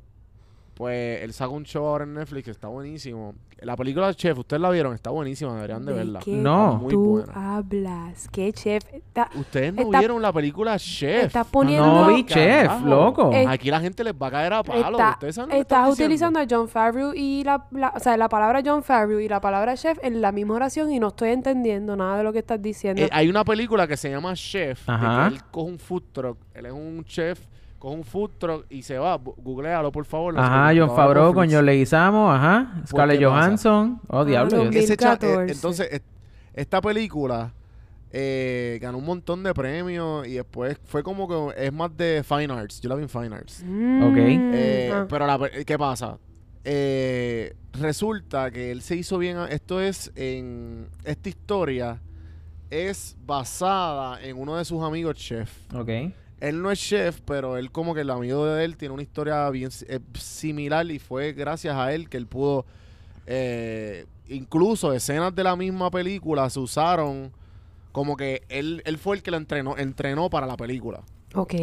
Pues él saca un show ahora en Netflix que está buenísimo. La película chef, ustedes la vieron, está buenísima, deberían de, verla. qué No. Muy tú buena. hablas? ¿Qué chef? Está, Ustedes no Está- vieron la película Chef. estás poniendo... No vi chef, Carajo. loco. Eh, Aquí la gente les va a caer a palo. Está- Ustedes saben estás utilizando a John Favreau y la, la- o sea, la palabra John Favreau y la palabra chef en la misma oración y no estoy entendiendo nada de lo que estás diciendo. Eh, hay una película que se llama Chef. de que él coge un food truck. Él es un chef, coge un food truck y se va. Googlealo, por favor. Ajá, John Favreau con. John Leguizamo, ajá. Scarlett. Johansson. Oh, diablo. yo- 2000. Ese cha- eh, 2014. entonces, est- esta película eh, ganó un montón de premios y después fue como que es más de Fine Arts. Yo la vi en Fine Arts. Mm, Ok. Eh, ah. Pero la ¿qué pasa? Eh, resulta que él se hizo bien. a- Esto es en. Esta historia es basada en uno de sus amigos chef. Ok. Él no es chef, pero él como que el amigo de él tiene una historia bien eh, similar y fue gracias a él que él pudo, eh, incluso escenas de la misma película se usaron como que él, él fue el que lo entrenó, entrenó para la película. Ok.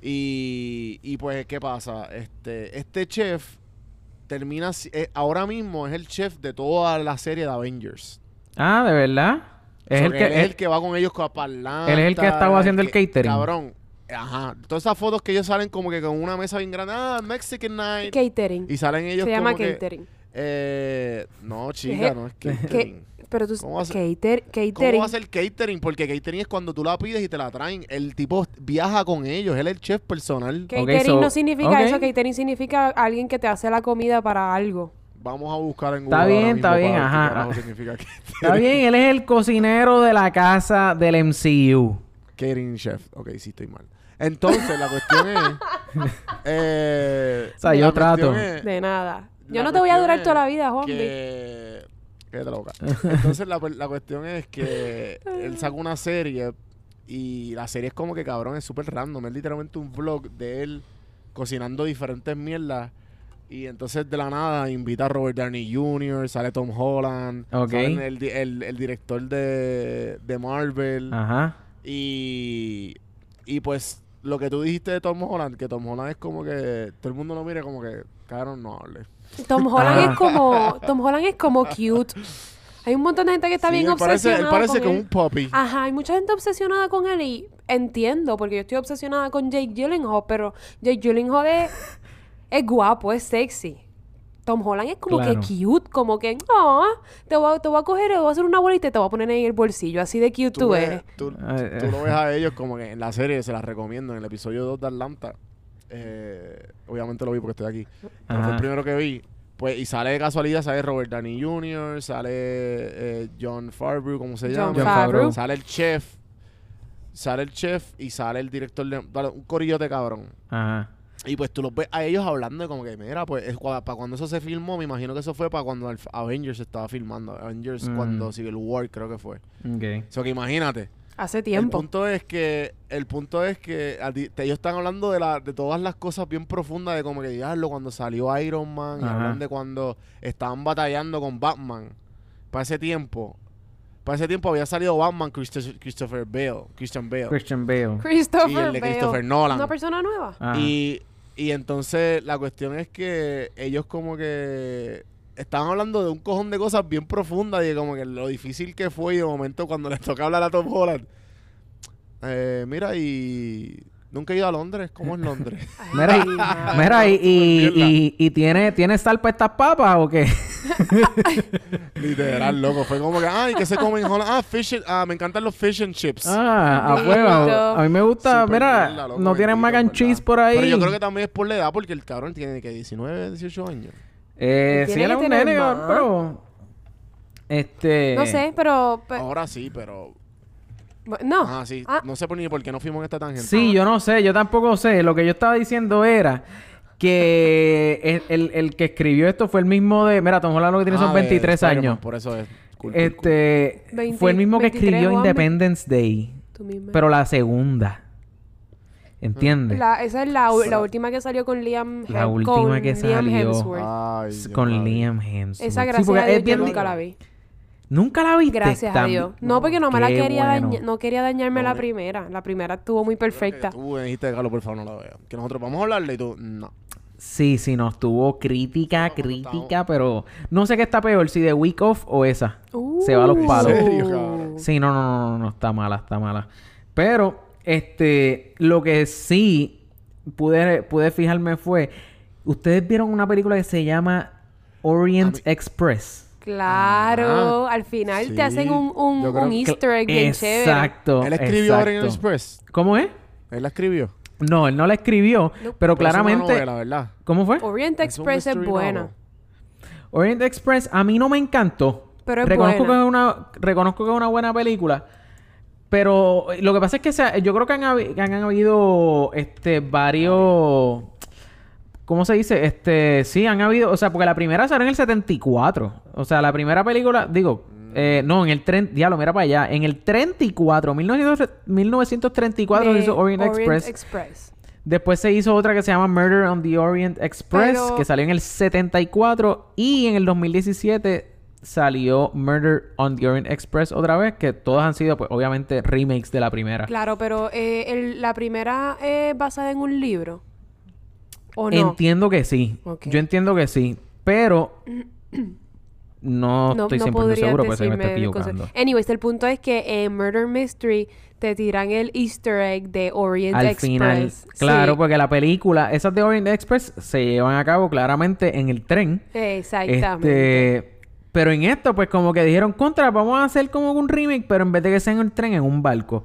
Y, y pues, ¿qué pasa? Este, este chef termina, eh, ahora mismo es el chef de toda la serie de Avengers. Ah, ¿de verdad? Es So el que él es el que va con ellos con Él es el que estaba haciendo el catering. Cabrón. Ajá. Todas esas fotos que ellos salen como que con una mesa bien grande. Ah, Mexican Night. Catering. Y salen ellos Se llama como que, catering. eh, no, chica, ¿Qué? no es catering. Pero tú... ¿Cómo va a ser- Cater, ¿Cómo catering. va a ser catering? Porque catering es cuando tú la pides y te la traen. El tipo viaja con ellos. Él es el chef personal. Catering so- no significa eso. Catering significa alguien que te hace la comida para algo. Vamos a buscar en Google. Está bien, está bien, qué ajá. catering. Está bien, él es el cocinero de la casa del MCU. Catering chef. Ok, sí, estoy mal. Entonces, la cuestión es. eh, O sea, yo trato. es- De nada. Yo no te voy a durar toda la vida, Juan. que... Cállate la boca. Entonces la, la cuestión es que él saca una serie y la serie es como que cabrón, es súper random. Es literalmente un vlog de él cocinando diferentes mierdas. Y entonces de la nada invita a Robert Downey Jr., sale Tom Holland, Ok. sale el, di- el- el director de, de Marvel. Ajá. Y, y pues lo que tú dijiste de Tom Holland, que Tom Holland es como que todo el mundo lo mire como que, cabrón, no hable. Tom Holland es como... Tom Holland es como cute. Hay un montón de gente que está Sí, bien él parece, él obsesionada parece con como él. un puppy. Ajá, hay mucha gente obsesionada con él y entiendo, porque yo estoy obsesionada con Jake Gyllenhaal, pero Jake Gyllenhaal es, es guapo, es sexy. Tom Holland es como Claro. que cute, como que, ah, te, voy a, te voy a coger, te voy a hacer una bolita y te voy a poner en el bolsillo, así de cute tú, ves- eres. tú- Eh, tú eh. lo ves a ellos como que en la serie, se las recomiendo, en el episodio 2 de Atlanta. eh, obviamente lo vi porque estoy aquí. Pero fue el primero que vi. Pues, y sale de casualidad, sale Robert Downey Jr., sale eh, John Favreau, ¿cómo se llama? John Favreau. Favreau. Sale el chef. Sale el chef y sale el director de... vale, Un corillote cabrón. Ajá. Y pues tú los ves a ellos hablando de como que, mira, pues para cuando eso se filmó, me imagino que eso fue para cuando el Avengers estaba filmando. Avengers Mm. cuando Civil War creo que fue. Ok. Eso que imagínate. Hace El tiempo. punto es que, el punto es que a ti- te- ellos están hablando de, la, de todas las cosas bien profundas, de como que diablo cuando salió Iron Man, y hablan de cuando estaban batallando con Batman. Para ese tiempo, para ese tiempo había salido Batman Christo- Christopher Bale, Christian Bale. Christian Bale. Christopher y el de Bale. Christopher Nolan. Una persona nueva. Ajá. Y, y entonces la cuestión es que ellos como que estaban hablando de un cojón de cosas bien profundas y como que lo difícil que fue y de momento cuando les toca hablar a Tom Holland. Eh, mira, y nunca he ido a Londres. ¿Cómo es Londres? Mira, y, mira, y, y, y, y tiene, ¿tiene sal para estas papas o qué? Literal, loco. Fue como que, ay, ¿qué se come en Holland? Ah, fish and- ah, me encantan los fish and chips. Ah, a huevo. A mí me gusta, mira, mierda, loco, no tienen mac and cheese por ahí. Pero yo creo que también es por la edad, porque el cabrón tiene que 19, 18 años. Eh, sí, tiene él que es un tener nene, pero... Este... No sé, pero... pe- Ahora sí, pero. No. Ah, sí. Ah. No sé por ni por qué no fuimos en esta tangente. Sí, yo no sé, yo tampoco sé. Lo que yo estaba diciendo era que el, el- el que escribió esto fue el mismo de... Mira, Tom Holland lo que tiene Ah, son de 23 Spider-Man, años. Por eso es. Cool, cool, cool. Este... 20 fue el mismo que 23 escribió. Independence Day. Tú misma. Pero la segunda. ¿Entiendes? La- esa es la, la última que salió con Liam La Hem- última con que Liam salió. Hemsworth. Ay, Con la. Liam Hemsworth. Esa Sí, gracias porque a Dios es yo bien- nunca la vi. ¿Nunca la viste? Gracias a Dios. No, porque no me la quería bueno. dañar, no quería dañarme No, la primera. La primera estuvo muy perfecta. Que Tú me dijiste, Carlos, por favor, no la veas. Que nosotros vamos a hablarle y tú, no. Sí, sí, nos tuvo crítica, No, crítica, pero no sé qué está peor, si de Week Off o esa. Se va a los Uh. palos. ¿En serio, cabrón? Sí, no, no, no, no, no, está mala, está mala. Pero, este, lo que sí pude, pude fijarme fue, ustedes vieron una película que se llama Orient mí- Express. Claro, Ah, al final sí. te hacen un, un, easter egg bien chévere. Exacto. Él escribió. Orient Express. ¿Cómo es? Él la escribió. No, él no la escribió, pero Pero es una claramente... novela, ¿verdad? ¿Cómo fue? Orient Es Express es mystery buena. novel. Orient Express a mí no me encantó. Pero es reconozco buena. que es una reconozco que es una buena película. Pero lo que pasa es que se yo creo que han, han habido este varios ¿Cómo se dice? Este, sí, han habido, o sea, porque la primera salió en el 74. O sea, la primera película, digo, eh, no, en el tren, diablo, mira para allá, en el 34, 1900 1934 se hizo Orient, Express. Express. Después se hizo otra que se llama Murder on the Orient Express, Pero- que salió en el 74 y en el 2017 salió Murder on the Orient Express otra vez, que todas han sido pues obviamente remakes de la primera. Claro, pero eh, el- la primera es basada en un libro. ¿O no? Entiendo que sí. Yo entiendo que sí, pero no, no, estoy no 100% podrías seguro porque se me está decirme cosas. equivocando. Anyways, el punto es que en Murder Mystery te tiran el easter egg de Orient Al Express. final, claro, pues, porque la película, esas de Orient Express se llevan a cabo claramente en el tren. Exactamente. Este, pero en esto, pues como que dijeron, contra, vamos a hacer como un remake, pero en vez de que sea en el tren, en un barco.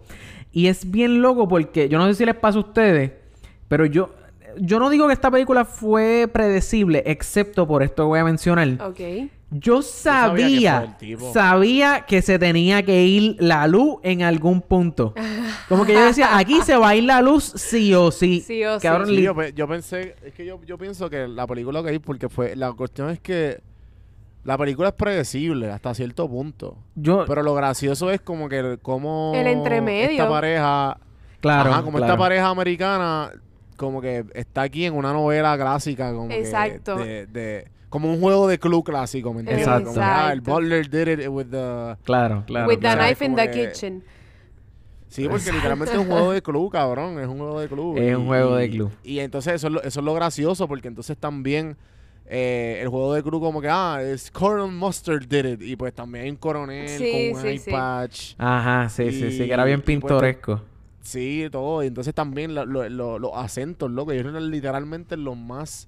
Y es bien loco porque yo no sé si les pasa a ustedes, pero yo, yo no digo que esta película fue predecible, excepto por esto que voy a mencionar. Ok. Yo sabía que sabía, que se tenía que ir la luz en algún punto. Como que yo decía, aquí se va a ir la luz sí o sí. Sí o sí. Cabrón, Sí, yo, yo pensé, es que yo, yo pienso que la película que hay, porque fue, la cuestión es que la película es predecible hasta cierto punto. yo- Pero lo gracioso es como que como El entremedio. esta pareja, claro, ajá, como claro. esta pareja americana, como que está aquí en una novela clásica, como que Exacto. de, de- como un juego de club clásico, ¿me entiendes? Exacto. Como que, ah, el. Butler did it with the Claro, claro. With the knife in the que- kitchen. Sí, porque literalmente es un juego de club, cabrón. Es un juego de club. Es un juego de y- club. Y entonces eso es lo, eso es lo gracioso, porque entonces también eh, el juego de club como que, ah, es Colonel Mustard did it. Y pues también hay un coronel Sí, con un sí, eye sí. patch. Ajá, sí, sí, sí, que era Y- bien y pues, pintoresco. Sí, todo. Y entonces también lo- lo- lo- los acentos, loco. Ellos eran literalmente los más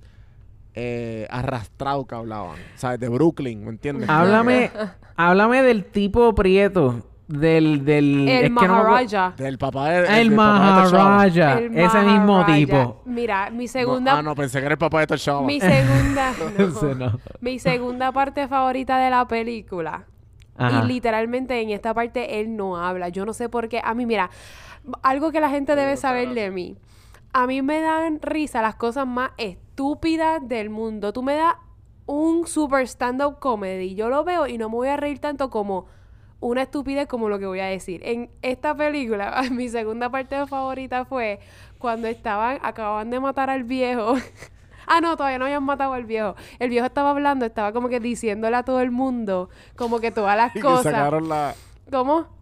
eh, arrastrados que hablaban. ¿Sabes? De Brooklyn, ¿me entiendes? Háblame, háblame del tipo prieto, del, del... es El que no Maharaja. Del papá de... El del papá de T'Challa. Maharaja, El ese mismo tipo. Mira, mi No, segunda... ah, no, pensé que era el papá de T'Challa. Mi segunda... no. Ese no. Mi segunda parte favorita de la película. Ajá. Y literalmente en esta parte él no habla. Yo no sé por qué. A mí, mira, algo que la gente debe saber de mí. A mí me dan risa las cosas más estúpidas del mundo. Tú me das un super stand-up comedy. Yo lo veo y no me voy a reír tanto como una estupidez como lo que voy a decir. En esta película, mi segunda parte favorita fue cuando estaban, acababan de matar al viejo. ah, no, todavía no habían matado al viejo. El viejo estaba hablando, estaba como que diciéndole a todo el mundo, como que todas las Y que cosas. sacaron la... ¿Cómo?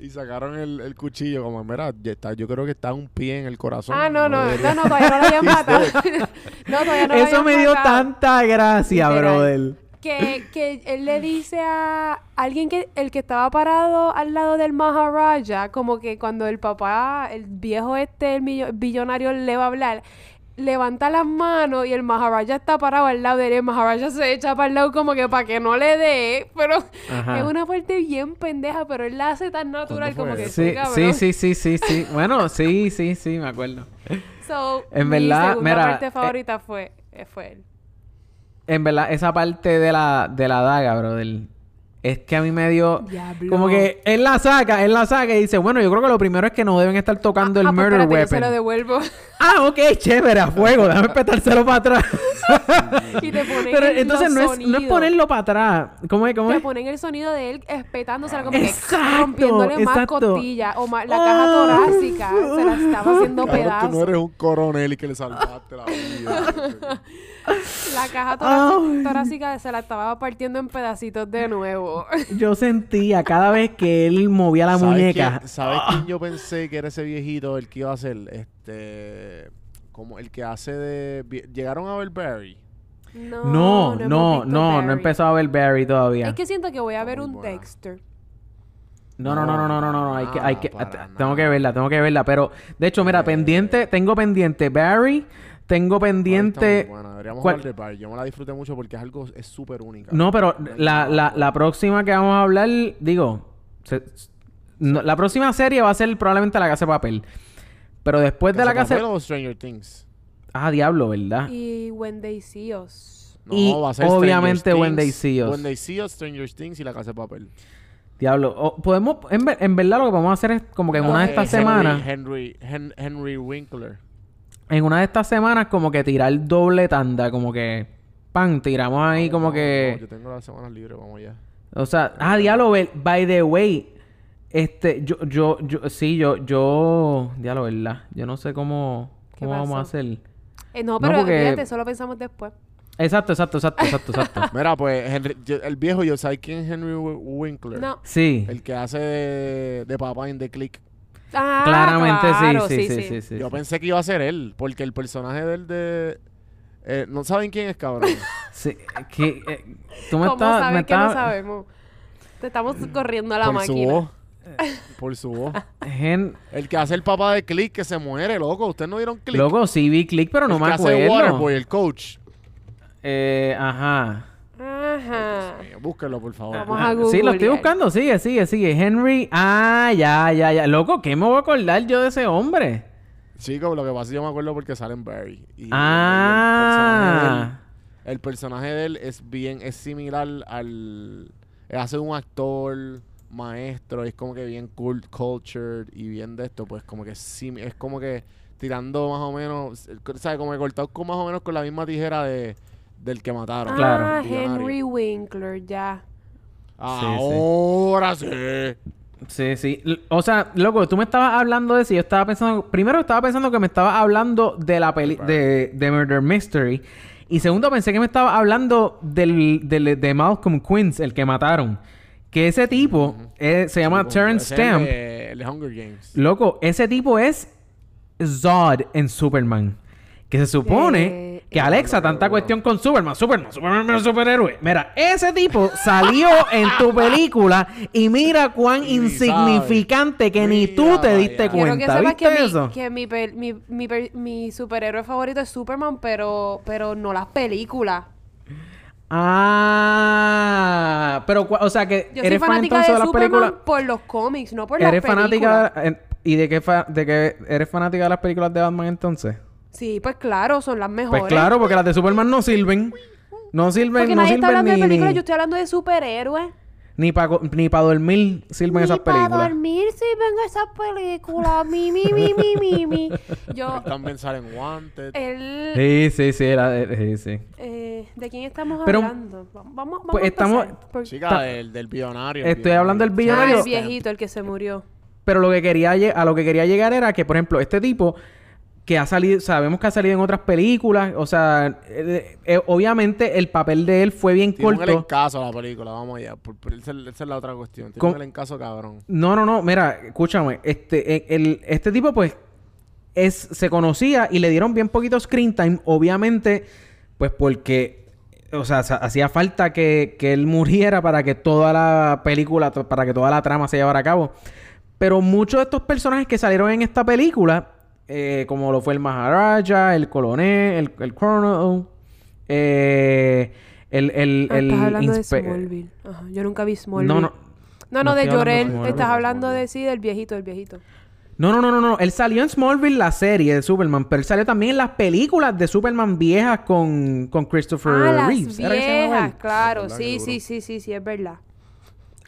Y sacaron el, el cuchillo, como, mira, ya está, yo creo que está un pie en el corazón. Ah, no, no, no, no, todavía no lo habían matado. no, todavía no lo Eso me dio matado. tanta gracia, Literal. brother. Que, que él le dice a alguien que el que estaba parado al lado del Maharaja, como que cuando el papá, el viejo este, el millo- billonario le va a hablar, levanta las manos y el Maharaja está parado al lado de él. El Maharaja se echa para el lado como que para que no le dé, pero Ajá. es una parte bien pendeja, pero él la hace tan natural ¿Cuándo como que? Sí, sí, sí, sí, sí, sí. Bueno, sí, sí, sí, me acuerdo. So, En mi verdad, segunda mira, parte eh, favorita fue, eh, fue él. en verdad, esa parte de la, de la daga, brother, es que a mí me dio... Diablo. Como que él la saca, él la saca y dice, bueno, yo creo que lo primero es que no deben estar tocando el Ah, pues murder yo weapon. se lo devuelvo. Ah, ok, chévere, a fuego, déjame petárselo para atrás. y te ponen Pero el- entonces los no es, no es ponerlo para atrás. ¿Cómo es? ¿Cómo Te es? ponen el sonido de él espetándosela como Exacto, que rompiéndole más exacto. costillas o más la caja Oh. torácica se la estaba haciendo tú no pedazos. eres un coronel y que le salvaste la vida. La caja torácica, torácica se la estaba partiendo en pedacitos de nuevo. Yo sentía cada vez que él movía la ¿Sabes muñeca. quién- ¿Sabes quién yo pensé que era ese viejito el que iba a ser? Este. Como el que hace de. ¿Llegaron a ver Barry? No, No, no, visto no, no he empezado a ver Barry todavía. Es que siento que voy a Está ver muy un buena. Dexter. No, no, no, no, no, no, no, no, hay que, hay que, t- nada. tengo que verla, tengo que verla, pero de hecho, mira, Eh. pendiente, tengo pendiente Barry, tengo pendiente, Bueno, deberíamos ¿Cuál? hablar de Barry. Yo me la disfruté mucho porque es algo. Es súper única. no, pero la, la, la próxima que vamos a hablar, digo, se- no, la próxima serie va a ser probablemente La Casa de Papel, pero después de La Casa Papel de... o Stranger Things? Ah, diablo, ¿verdad? Y When They See Us. No, Y va a ser obviamente When They See Us. When They See Us, Stranger Things y La Casa de Papel. Diablo, o podemos, en, ver- en verdad lo que podemos hacer es como que en una de Eh, estas Henry- semanas, Henry, Hen- Henry Winkler. En una de estas semanas como que tirar doble tanda, como que, pan, tiramos ahí No, como no, que... no, yo tengo las semanas libres, vamos ya. O sea, ah, diablo, ve- by the way, este, yo, yo, yo, sí, yo, yo, diablo, ¿verdad? Yo no sé cómo, ¿Qué cómo vamos a hacer. Eh, no, No, pero porque- fíjate, eso lo pensamos después. Exacto, exacto, exacto, exacto, exacto. Mira, pues Henry- yo- el viejo, yo sabes quién es Henry Wi- Winkler. No. Sí, El que hace de, de papá en The Click. Ah, claramente claro, sí, sí, sí, sí, sí, yo sí. pensé que iba a ser él, porque el personaje del de... eh, no saben quién es, cabrón. Sí, que, eh, tú me ¿Cómo estás, saben me que no sabemos? Te estamos corriendo a la por máquina. su voz. Por su voz. Gen- El que hace el papá de Click que se muere, loco. ¿Ustedes no vieron Click? loco, sí vi click, pero no el me que hace de acuerdo. Waterboy, el coach. Eh, ajá. Ajá. Búsquenlo, por favor. Vamos a Ah, Sí, lo estoy buscando, sigue, sigue, sigue. Henry, ah, ya, ya, ya. Loco, ¿qué me voy a acordar yo de ese hombre? Chico, lo que pasa es que yo me acuerdo porque sale en Barry. Y- y el personaje de él- Ah. El personaje de él es bien, es similar al. Hace un actor, maestro, es como que bien cult, cultured y bien de esto, pues como que sim- es como que tirando más o menos, ¿sabes? Como que cortado con más o menos con la misma tijera de del que mataron. Claro. Ah. Henry Winkler, ya. Ahora sí. Sí, sí. L- O sea, loco, tú me estabas hablando de eso y yo estaba pensando... Primero estaba pensando que me estabas hablando de la peli... De, de Murder Mystery. Y segundo pensé que me estabas hablando del, del- de Malcolm Quince, el que mataron. Que ese tipo eh, se llama Terrence ese es el Stamp. de- El de Hunger Games. Loco, ese tipo es Zod en Superman. Que se supone Eh, que Alexa, tanta cuestión con Superman, Superman, Superman es un superhéroe. Mira, ese tipo salió en tu película y mira cuán insignificante que ni tú te diste vaya. Quiero que cuenta. sepas ¿Viste que, eso? mi, que mi, per- mi, mi, per- mi superhéroe favorito es Superman, pero, pero no las películas. Ah, pero, o sea que Yo soy eres fan fanática entonces de, de las Superman películas. por los cómics, no por las ¿Eres películas. fanática y de qué, fa- de qué eres fanática de las películas de Batman entonces? Sí, pues claro, son las mejores. Pues claro, porque las de Superman no sirven. No sirven, Porque no nadie está sirven hablando ni, de películas, ni, yo estoy hablando de superhéroes. ni para ni pa dormir sirven esas para películas. dormir sirven esas películas. Mi, mi, mi, mi, mi, mi. Yo, También salen Wanted. él... Sí, sí, sí, era de- sí, sí. eh, ¿De quién estamos Pero- hablando? Vamos, vamos Pues a estamos- por- Chica, del, del billonario. el Estoy hablando del Ah, billonario. el viejito, el que se murió. Pero lo que quería a lo que quería llegar era que, por ejemplo, este tipo que ha salido, sabemos que ha salido en otras películas, o sea, eh, eh, obviamente el papel de él fue bien Tiene corto. caso a la película, vamos allá. Por- por- esa, es- esa es la otra cuestión. Tiene un encaso cabrón. No, no, no, mira, escúchame, este, eh, el, este tipo pues es, se conocía y le dieron bien poquito screen time, obviamente, pues porque, o sea, hacía falta que, que él muriera para que toda la película, para que toda la trama se llevara a cabo. Pero muchos de estos personajes que salieron en esta película, eh, como lo fue el Maharaja, el coronel, el, el colonel, eh, el, el, Ah, el estás hablando de Smallville. Ajá, yo nunca vi Smallville. No, no. No, no, no de Llorel. Estás hablando de sí, del viejito, del viejito. No, no, no, no, no. Él salió en Smallville, la serie de Superman, pero él salió también en las películas de Superman viejas con, con Christopher Ah, las Reeves. ¿Era que se llamaba viejas, claro. Sí, sí, sí, sí, sí, es verdad.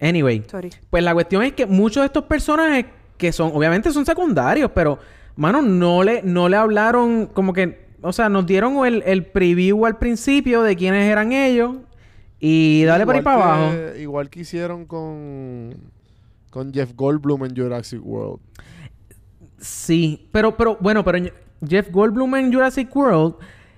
Anyway, Sorry. pues la cuestión es que muchos de estos personajes que son, obviamente son secundarios, pero, mano, no le, no le hablaron como que, o sea, nos dieron el, el preview al principio de quiénes eran ellos y dale por ahí para abajo. Igual que hicieron con, con Jeff Goldblum en Jurassic World. Sí, pero, pero, bueno, pero Jeff Goldblum en Jurassic World,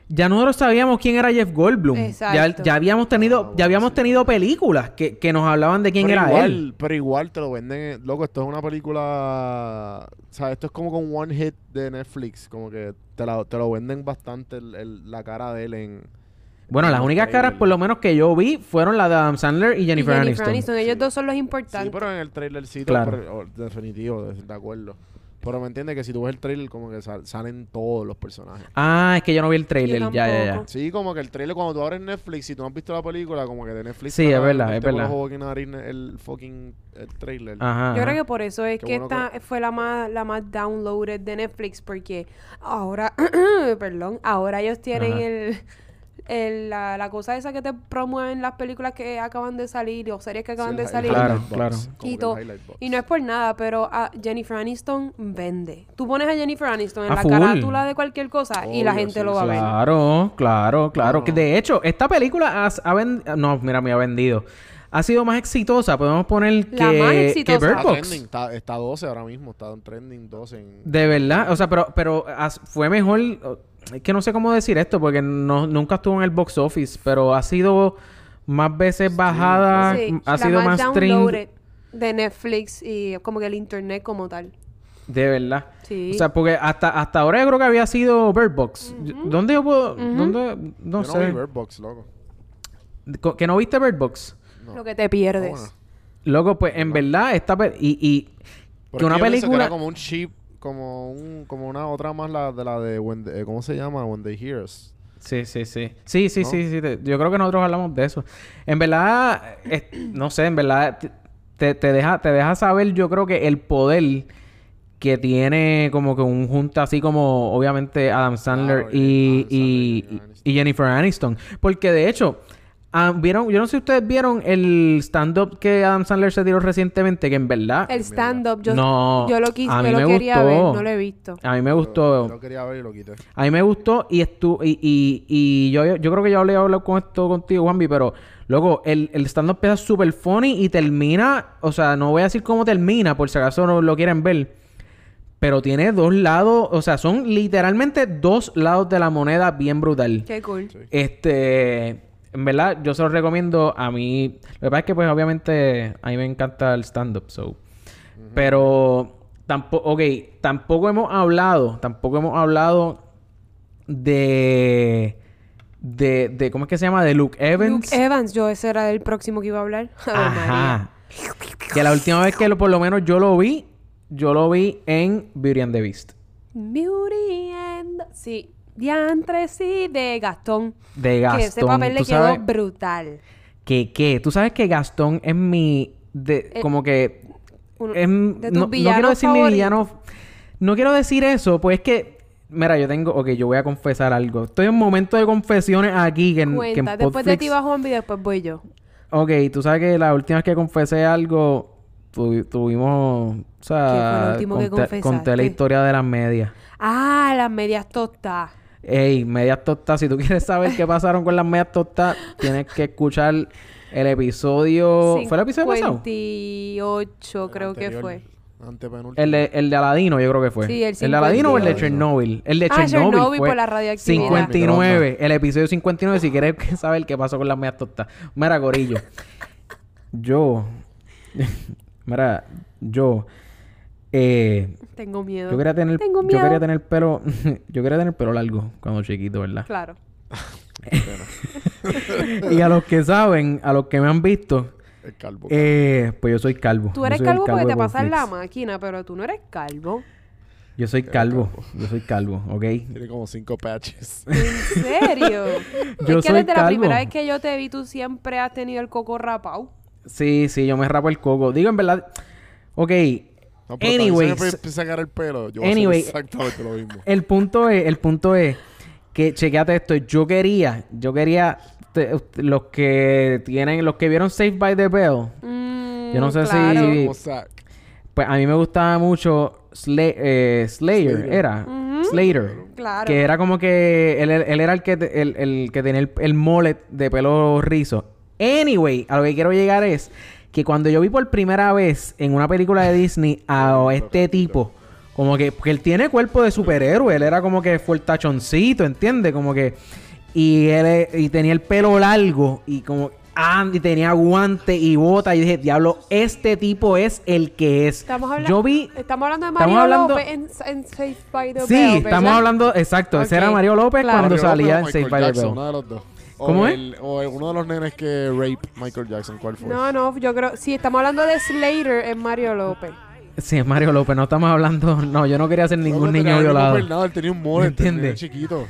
ya nosotros sabíamos quién era Jeff Goldblum. Ya, Exacto. ya habíamos tenido, Ah, bueno, ya habíamos sí. tenido películas que, que nos hablaban de quién pero era igual, él. Pero igual te lo venden. Loco, esto es una película. O sea, esto es como con One Hit de Netflix. Como que te, la- te lo venden bastante el- el- la cara de él en. Bueno, en las únicas caras, por lo menos que yo vi, fueron las de Adam Sandler y Y Jennifer, Aniston. Ellos Sí. dos son los Sí, importantes. pero en el trailercito, Claro. pero- oh, definitivo, de, de acuerdo. Pero me entiendes que si tú ves el trailer, como que sal- salen todos los personajes. Ah, es que yo no vi el trailer. Ya, ya, ya. Sí, como que el trailer, cuando tú abres Netflix, si tú no has visto la película, como que de Netflix. Sí, es verdad, es por verdad. el fucking el trailer. Ajá. Yo creo que por eso es Qué que bueno esta fue la más, la más downloaded de Netflix, porque ahora, perdón, ahora ellos tienen Ajá. el, el- la, la cosa esa que te promueven las películas que acaban de salir o series que acaban Sí, de salir. Claro, box, claro. que Y, no es por nada, pero a Jennifer Aniston vende. Tú pones a Jennifer Aniston en A la full. carátula de cualquier cosa y la gente sí, lo va a ver. Claro, claro, claro. Que de hecho, esta película has- ha vendido... No, mira, me ha vendido. Ha sido más exitosa. Podemos poner que... La más que exitosa. Bird Está trending, está, está 12 ahora mismo, está en trending 12 en... De verdad, o sea, pero, pero as- fue mejor. Es que no sé cómo decir esto porque no, nunca estuvo en el box office, pero ha sido más veces bajada, Sí, ha la sido más, stream. downloaded de Netflix y como que el internet como tal. De verdad. Sí. O sea, porque hasta, hasta ahora yo creo que había sido Bird Box. ¿Dónde yo puedo.? ¿Dónde.? No Yo sé. no vi Bird Box, loco. Co- ¿Que no viste Bird Box? No. Lo que te pierdes. Bueno. Loco, pues en verdad, esta. Y. y que una que película. era como un cheap, como un, como una otra más la de la de When They- eh, ¿cómo se llama? When They Hear Us. Sí, sí, sí. Sí, sí, ¿No? sí, sí. te- Yo creo que nosotros hablamos de eso. En verdad, es- no sé, en verdad, te, te deja, te deja saber, yo creo que el poder que tiene como que un junta así como, obviamente, Adam Sandler Claro, y, y Adam Sandler y Jennifer Aniston. Porque de hecho, ah, vieron, yo no sé si ustedes vieron el stand-up que Adam Sandler se tiró recientemente, que en verdad, El stand-up, yo, No, yo lo quise, a mí yo lo me quería gustó. ver, no lo he visto. a mí me Yo- gustó. Yo lo quería ver y lo quité. A mí me gustó y estuvo y, y, y yo, yo creo que ya hablé hablado con esto contigo, Juanvi, pero luego el, el stand-up empieza súper funny y termina, o sea, no voy a decir cómo termina, por si acaso no lo quieren ver. Pero tiene dos lados, o sea, son literalmente dos lados de la moneda bien brutal. Qué cool. Sí. Este, en verdad, yo se lo recomiendo a mí. Lo que pasa es que, pues, obviamente, a mí me encanta el stand-up, so. Pero tampoco, ok, tampoco hemos hablado, tampoco hemos hablado de, de, de, ¿cómo es que se llama? De Luke Evans. Luke Evans, yo ese era el próximo que iba a hablar. Ajá. Que la última vez que lo- por lo menos yo lo vi, yo lo vi en Beauty and the Beast. Beauty and... Sí. Diantre, sí, de Gastón. De Gastón. Que ese papel le ¿tú quedó brutal. que qué tú sabes que Gastón es mi de Eh, como que Uno- es- de tus no, quiero decir mi villano no quiero decir eso pues es que mira yo tengo ok yo voy a confesar algo estoy en un momento de confesiones aquí que que en después de ti va Juanvi y después voy yo. ok tú sabes que la última vez que confesé algo tu- tuvimos o sea ¿Qué fue lo último que conté, conté la historia de las medias Ah, las medias tostadas. Ey, medias tostadas. Si tú quieres saber qué pasaron con las medias tostadas, tienes que escuchar el episodio. ¿Fue el episodio pasado? 58 creo que fue. El de, el de Aladino, yo creo que fue. Sí, el de Aladino o el de 58. Chernobyl. El de Ah, Chernobyl. Chernobyl fue por la radioactividad. 59. El episodio 59, si quieres saber qué pasó con las medias tostadas. Mira, Gorillo. yo. Mira, yo. Eh, Tengo miedo. yo quería tener. Tengo Yo miedo. quería tener pelo. yo quería tener pelo largo cuando chiquito, ¿verdad? Claro. y a los que saben, a los que me han visto, El calvo. eh, pues yo soy calvo. Tú Yo eres calvo porque te pasa en la máquina, pero tú no eres calvo. Yo soy calvo. Yo soy calvo, ¿ok? Tiene como cinco patches. ¿En serio? Yo es que soy desde la calvo. primera vez que yo te vi, tú siempre has tenido el coco rapado. Sí, sí, yo me rapo el coco. Digo, en verdad, ok, No, pero Anyways. también se me puede sacar el pelo. Yo voy a Anyway. hacer exactamente lo mismo. El punto es, el punto es que chequeate esto, yo quería, yo quería te- los que tienen, los que vieron Saved by the Bell, Mm, Yo no sé si- claro. Zack. pues a mí me gustaba mucho Sla- eh, Slayer, Slater. era Ujú. Slater. Claro. Que era como que él, él era el que, te- el, el que tenía el, el mullet de pelo rizo. Anyway, a lo que quiero llegar es que cuando yo vi por primera vez en una película de Disney a este tipo, como que, porque él tiene cuerpo de superhéroe, él era como que fue el tachoncito, ¿entiendes? Como que, y él y tenía el pelo largo y como, ah, y tenía guante y bota y dije, diablo, este tipo es el que es. Estamos, habla- Yo vi estamos hablando de estamos Mario hablando- López en, en Saved by the Sí, Bell, estamos hablando, exacto, ese era Mario López claro. cuando Mario salía en López o Saved by the Bell. uno de los dos. ¿Cómo es? O uno de los nenes que rape Michael Jackson. ¿Cuál fue? No, no, yo creo... Sí, estamos hablando de Slater en Mario López. Sí, es Mario López, no estamos hablando, no, yo no quería ser ningún No, niño violado. peinado, Él tenía un tenía chiquito.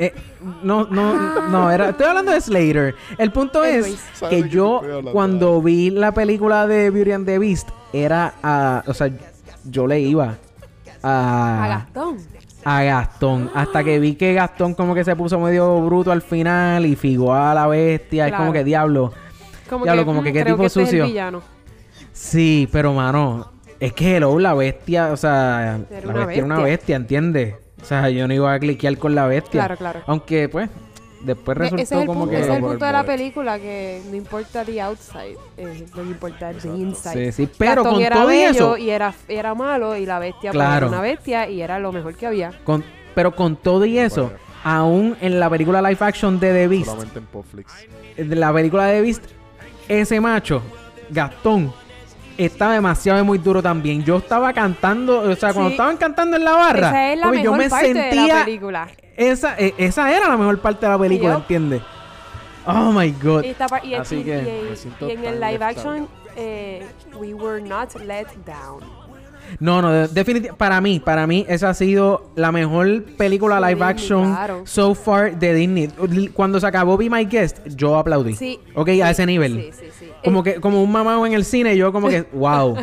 Eh, no, no, no, era, estoy hablando de Slater. El punto es Anyways. ¿Sabes de que yo, cuando vi la película de Beauty and the Beast, era a, o sea, yo le iba A a, Gastón. A Gastón. Hasta que vi que Gastón como que se puso medio bruto al final y figó a la bestia. Es como que diablo. Como Diablo, que, como mm, que qué creo tipo que este es sucio. villano. Sí, pero mano, es que Hello, la bestia, o sea, Era la una bestia era una bestia. bestia, ¿entiendes? O sea, yo no iba a cliquear con la bestia. Claro, claro. Aunque, pues, después resultó ese es el como punto, que... ese es el punto de la película que no importa the outside, eh, lo que importa es the inside. Sí, sí, pero Gastón con era todo y bello eso, y era, era malo y la bestia pues, Claro. era una bestia y era lo mejor que había. con, pero con todo y eso, Bueno. aún en la película live action de The Beast, Solamente en de la película de The Beast, ese macho, Gastón, estaba demasiado muy duro también. Yo estaba cantando, o sea, cuando Sí. estaban cantando en la barra, Esa es la porque yo mejor me parte de la sentía película. esa, e- esa era la mejor parte de la película. ¿entiendes? Oh my god. Y, y- Así y- que y- y en el live action, eh, we were not let down. No, no, definitivamente para mí, para mí esa ha sido la mejor película De live action claro. so far de Disney. Cuando se acabó Be My Guest, yo aplaudí. Sí. Ok, a ese nivel. Sí, sí, sí. Como que como un mamado en el cine, yo como que wow.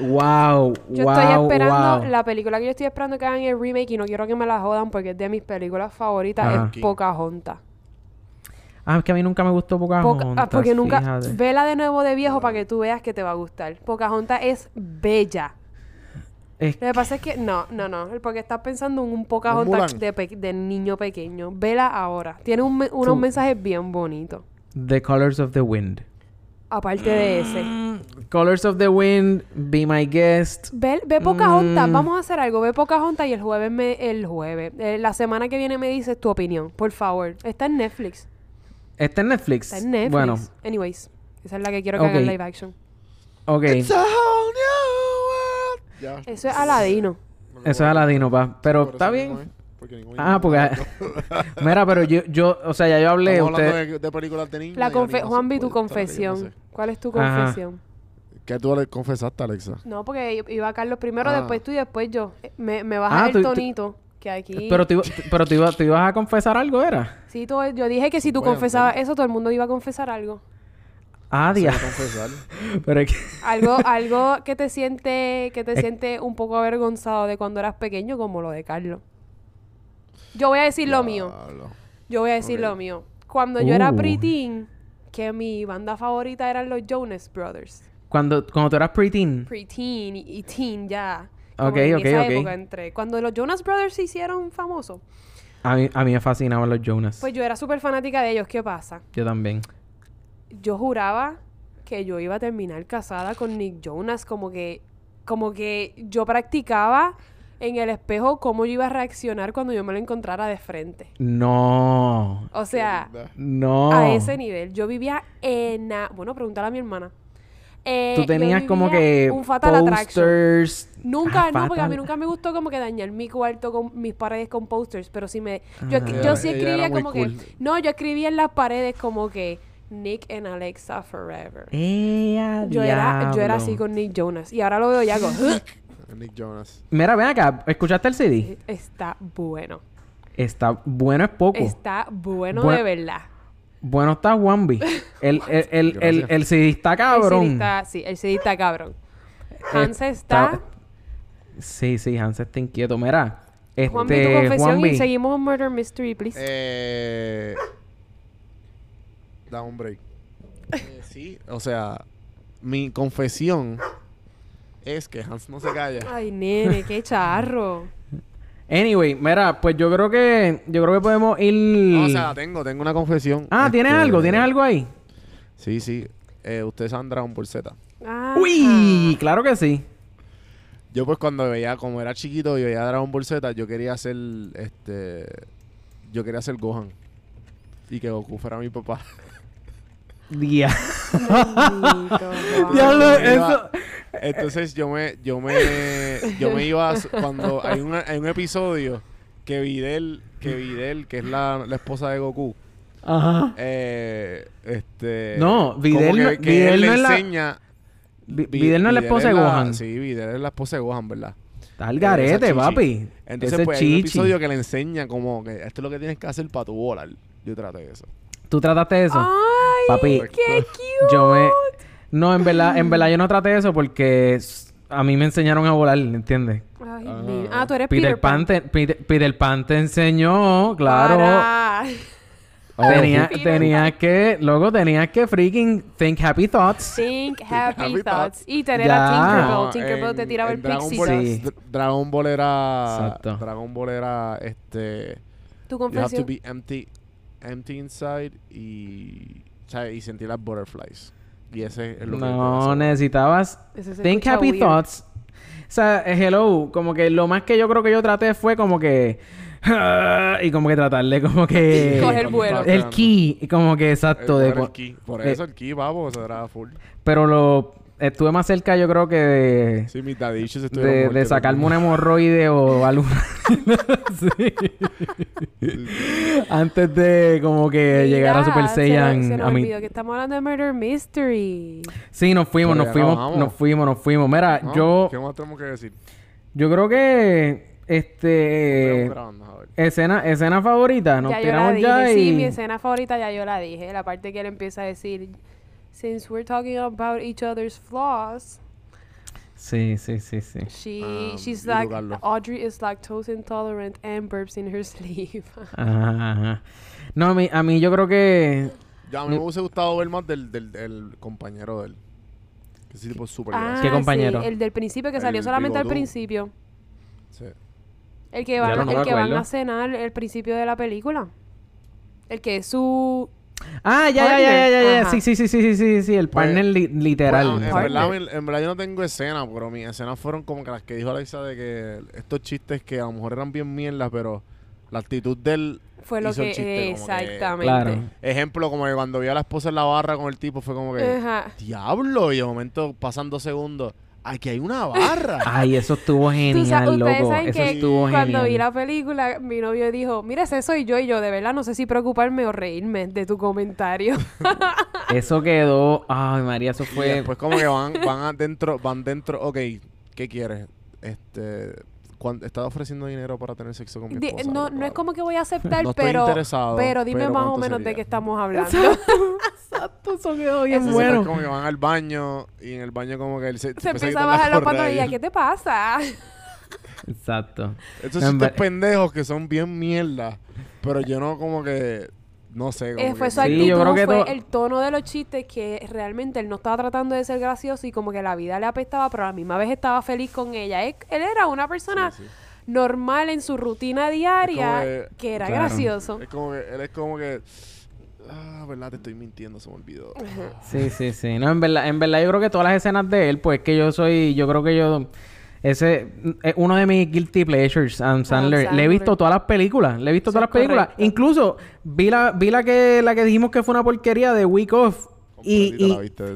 wow, Yo wow, estoy esperando, wow. la película que yo estoy esperando que hagan el remake y no quiero que me la jodan porque es de mis películas favoritas, Ajá. es Pocahontas. Ah, es que a mí nunca me gustó Poca- Pocahontas. ah, porque nunca. fíjate. Vela de nuevo de viejo para que tú veas que te va a gustar. Pocahontas es bella. Es- Lo que pasa es que. No, no, no. Porque estás pensando en un Pocahontas de, pe- de niño pequeño. Vela ahora. Tiene un me- unos mensajes bien bonitos. The Colors of the Wind. Aparte de ese. Colors of the Wind, Be My Guest. Ve, ve Pocahontas. Mm. Vamos a hacer algo. Ve Pocahontas y el jueves. Me, el jueves. eh, la semana que viene me dices tu opinión. Por favor. Está en Netflix. Está en Netflix. Está en Netflix. Bueno, Anyways. Esa es la que quiero que hagan Ok. live action. ok. It's a whole new. Ya. Eso es Aladino. Eso es Aladino, pa. Pero Por está bien. mismo. Porque ningún Ah, porque... Mira, pero yo, yo, o sea, ya yo hablé, Estamos hablando usted... de, de películas de niños. La confe animación, Juanvi, tu confesión. no sé. ¿Cuál es tu Ajá. confesión? ¿Qué tú le confesaste, Alexa? No, porque iba Carlos primero, Ah. después tú y después yo. Me, me baja Ah, el tú- tú- tonito que aquí. Pero, te, iba- pero te, iba- te ibas a confesar algo, ¿era? Sí, tú- yo dije que si tú Bueno, confesabas bueno. eso, todo el mundo iba a confesar algo. Ah. Pero es que... Algo, algo que te siente, que te siente un poco avergonzado de cuando eras pequeño, como lo de Carlos. Yo voy a decir lo mío. Yo voy a decir lo mío. Cuando yo era Uh. preteen, que mi banda favorita eran los Jonas Brothers. Cuando, cuando tú eras preteen... preteen y, y teen ya. Como Ok, en ok, esa ok. época entre cuando los Jonas Brothers se hicieron famosos. A mí, a mí me fascinaban los Jonas. Pues yo era súper fanática de ellos. ¿Qué pasa? Yo también. Yo juraba que yo iba a terminar casada con Nick Jonas, como que, como que yo practicaba en el espejo cómo yo iba a reaccionar cuando yo me lo encontrara de frente. No. O sea. No. a ese nivel. Yo vivía en... Bueno, pregúntale a mi hermana. Eh, Tú tenías como que un fatal attraction. posters. Nunca, Ah, no, porque a mí nunca me gustó como que dañar mi cuarto con mis paredes con posters, pero sí me... Yo, Ah. yo sí escribía como cool. que... No, yo escribía en las paredes como que Nick and Alexa forever. ¡Eh, Yo era, yo era así con Nick Jonas. Y ahora lo veo y hago... Nick Jonas. Mira, ven acá. ¿Escuchaste el CD? Está bueno. Está bueno, es poco. Está bueno Buen- de verdad. Bueno está Wambi. El, el, el, el, el CD está El CD cabrón. está, sí, el CD está cabrón. Hans está. Sí, sí, Hans está inquieto. Mira, este, Juan, vi tu confesión Juanvi, y seguimos un Murder Mystery, please. Eh, da un break. Eh, sí, o sea, mi confesión es que Hans no se calla. Ay, nene, qué charro. Anyway, mira, pues yo creo que yo creo que podemos ir. No, o sea, tengo, tengo una confesión. ah, ¿tienes Este, algo? ¿Tienes algo ahí? Sí, sí. Eh, ustedes saben Dragon Ball Z. Ah. Uy, claro que sí. Yo pues cuando veía, como era chiquito y veía Dragon Ball Z, yo quería ser, este, yo quería ser Gohan. Y que Goku fuera mi papá. Diablo, eso. Entonces yo me, yo me, yo me iba a cuando hay un, hay un episodio que Videl, que Videl, que es la, la esposa de Goku, Ajá. eh, este, No, Videl que, Videl él no le es la- enseña. Vi- Vi- Videl no es la esposa de la- Gohan. Sí, Videl es la esposa de Gohan, ¿verdad? Está al garete, papi. Entonces, Ese pues, hay un episodio que le enseña como que esto es lo que tienes que hacer para tu volar. Yo traté de eso. ¿Tú trataste de eso? Ay, Papi, qué cute. Yo me... No, en verdad, en verdad yo no traté eso porque a mí me enseñaron a volar, ¿entiendes? Ay, Ah. ah, tú eres Peter, Peter, Pan. Pan te, Peter, Peter Pan te enseñó, claro. Para. Tenía, Peter tenía que, luego tenías que freaking think happy thoughts. Think happy, happy thoughts. Y tener Ya. a Tinkerbell. No, Tinkerbell te en- tiraba el Dragon pixie Ball. Sí. Dragon Ball era Exacto. Dragon Ball era este Tu you have to confesión. be empty empty inside y y sentir las butterflies. Y ese es lo que No, necesitabas think happy weird. thoughts. O sea, eh, hello, como que lo más que yo creo que yo traté fue como que y como que tratarle como que Coger vuelo. el ki, y como que exacto de el, el ki. Por eh, eso el ki, vamos, era full. pero lo estuve más cerca yo creo que de Sí, dadiches de, de muertos sacarme un hemorroide o algo Sí. antes de como que llegar a Mira, Super Saiyan Se nos a mí olvidó que estamos hablando de Murder Mystery. sí nos fuimos Pero nos fuimos nos fuimos nos fuimos mira ¿No? yo ¿Qué más tenemos que decir? yo creo que este a ver. escena escena favorita nos ya yo la tiramos dije. ya y Sí, mi escena favorita ya yo la dije. La parte que él empieza a decir... Since we're talking about each other's flaws, sí sí sí sí she Ah, she's like. Audrey is lactose intolerant and burps in her sleep. Ajá, ajá. no a mí a mí yo creo que Ya, a mí me hubiese gustado ver más del, del, del compañero de él. Que tipo ah. ¿Qué compañero? sí, el del principio que El salió solamente al principio. Sí. El que van, no el que van a cenar el principio de la película. El que es su ah ya ya ya ya ya, sí sí sí sí sí sí sí el Pues, partner li- literal Bueno, en, Partner. verdad, en verdad yo no tengo escena, pero mis escenas fueron como que las que dijo Alexa de que estos chistes que a lo mejor eran bien mierdas, pero la actitud del fue lo hizo el que chiste, como que- exactamente. Claro. ejemplo, como que cuando vio a la esposa en la barra con el tipo, fue como que Ajá. diablo, y de momento pasan dos segundos, aquí hay una barra. Ay, eso estuvo Tú genial, ustedes loco. saben Eso que estuvo cuando genial. vi la película, mi novio dijo, mira, ese soy yo y yo, de verdad, no sé si preocuparme o reírme de tu comentario. Eso quedó. Ay, María, eso Y fue. después como que van, van adentro, van dentro, ok, ¿qué quieres? Este, cuan- ¿estás ofreciendo dinero para tener sexo con mi esposa? no, no es como que voy a aceptar, No estoy pero, interesado, pero dime pero más o ¿cuánto menos de qué estamos hablando. Exacto, eso quedó bien Eso Entonces, bueno. como que van al baño y en el baño como que él se, Se empieza empieza a bajar la ella, ¿qué te pasa? Exacto. Esos En chistes ver- pendejos que son bien mierda. Pero yo no como que... No sé. Como Eh, fue su Sí, actitud, yo creo que fue el tono de los chistes que realmente él no estaba tratando de ser gracioso y como que la vida le apestaba, pero a la misma vez estaba feliz con ella. Él, él era una persona Sí, sí. normal en su rutina diaria que- que era claro. gracioso. Es como que... Él es como que... Ah, verdad, te estoy mintiendo, se me olvidó. Sí, sí, sí. No, en verdad, en verdad yo creo que todas las escenas de él, pues que yo soy, yo creo que yo ese es uno de mis guilty pleasures, Adam Sandler. Le he visto todas las películas, le he visto Eso todas las películas. correcto. Incluso vi la vi la que la que dijimos que fue una porquería de Week Off y,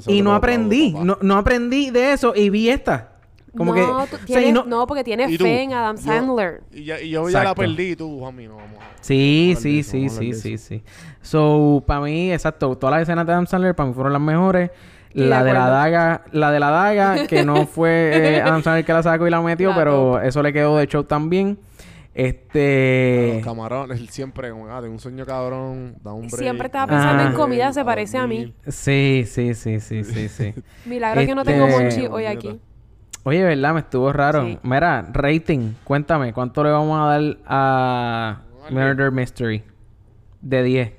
y, no aprendí, no, no aprendí de eso y vi esta. Como no, que tú o sea, y tienes- no- no, porque tienes fe en Adam Yo- Sandler. Y, ya, y yo ya la perdí y tú, Juanmi, no vamos a... Sí, Vamos a sí, eso, sí, a sí, sí, sí. So, para mí, exacto, todas las escenas de Adam Sandler para mí fueron las mejores. La de de la daga, la de la daga, que no fue eh, Adam Sandler que la sacó y la metió, La pero eso le quedó de show también. Este... Los camarones, él siempre como, ah, tengo un sueño cabrón, da un break. Siempre estaba pensando en break, comida, se a parece a mí. Sí, sí, sí, sí, sí, sí. Milagro que no Este- tengo monchi hoy aquí. Oye, ¿verdad? Me estuvo raro. Sí. Mira, rating. Cuéntame, ¿cuánto le vamos a dar a Murder Mystery? De 10.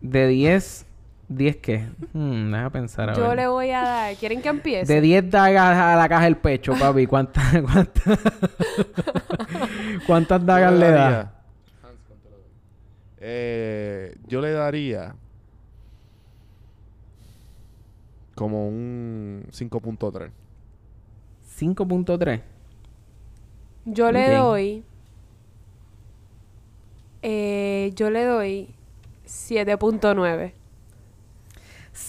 De 10... ¿10 qué? Hmm, deja pensar a Yo ver. le voy a dar. ¿Quieren que empiece? De 10 dagas a la caja del pecho, papi. ¿Cuántas cuántas, ¿Cuántas dagas le daría- da? Eh, yo le daría como un 5.3. 5.3. Yo le Ok. doy. Eh, yo le doy 7.9.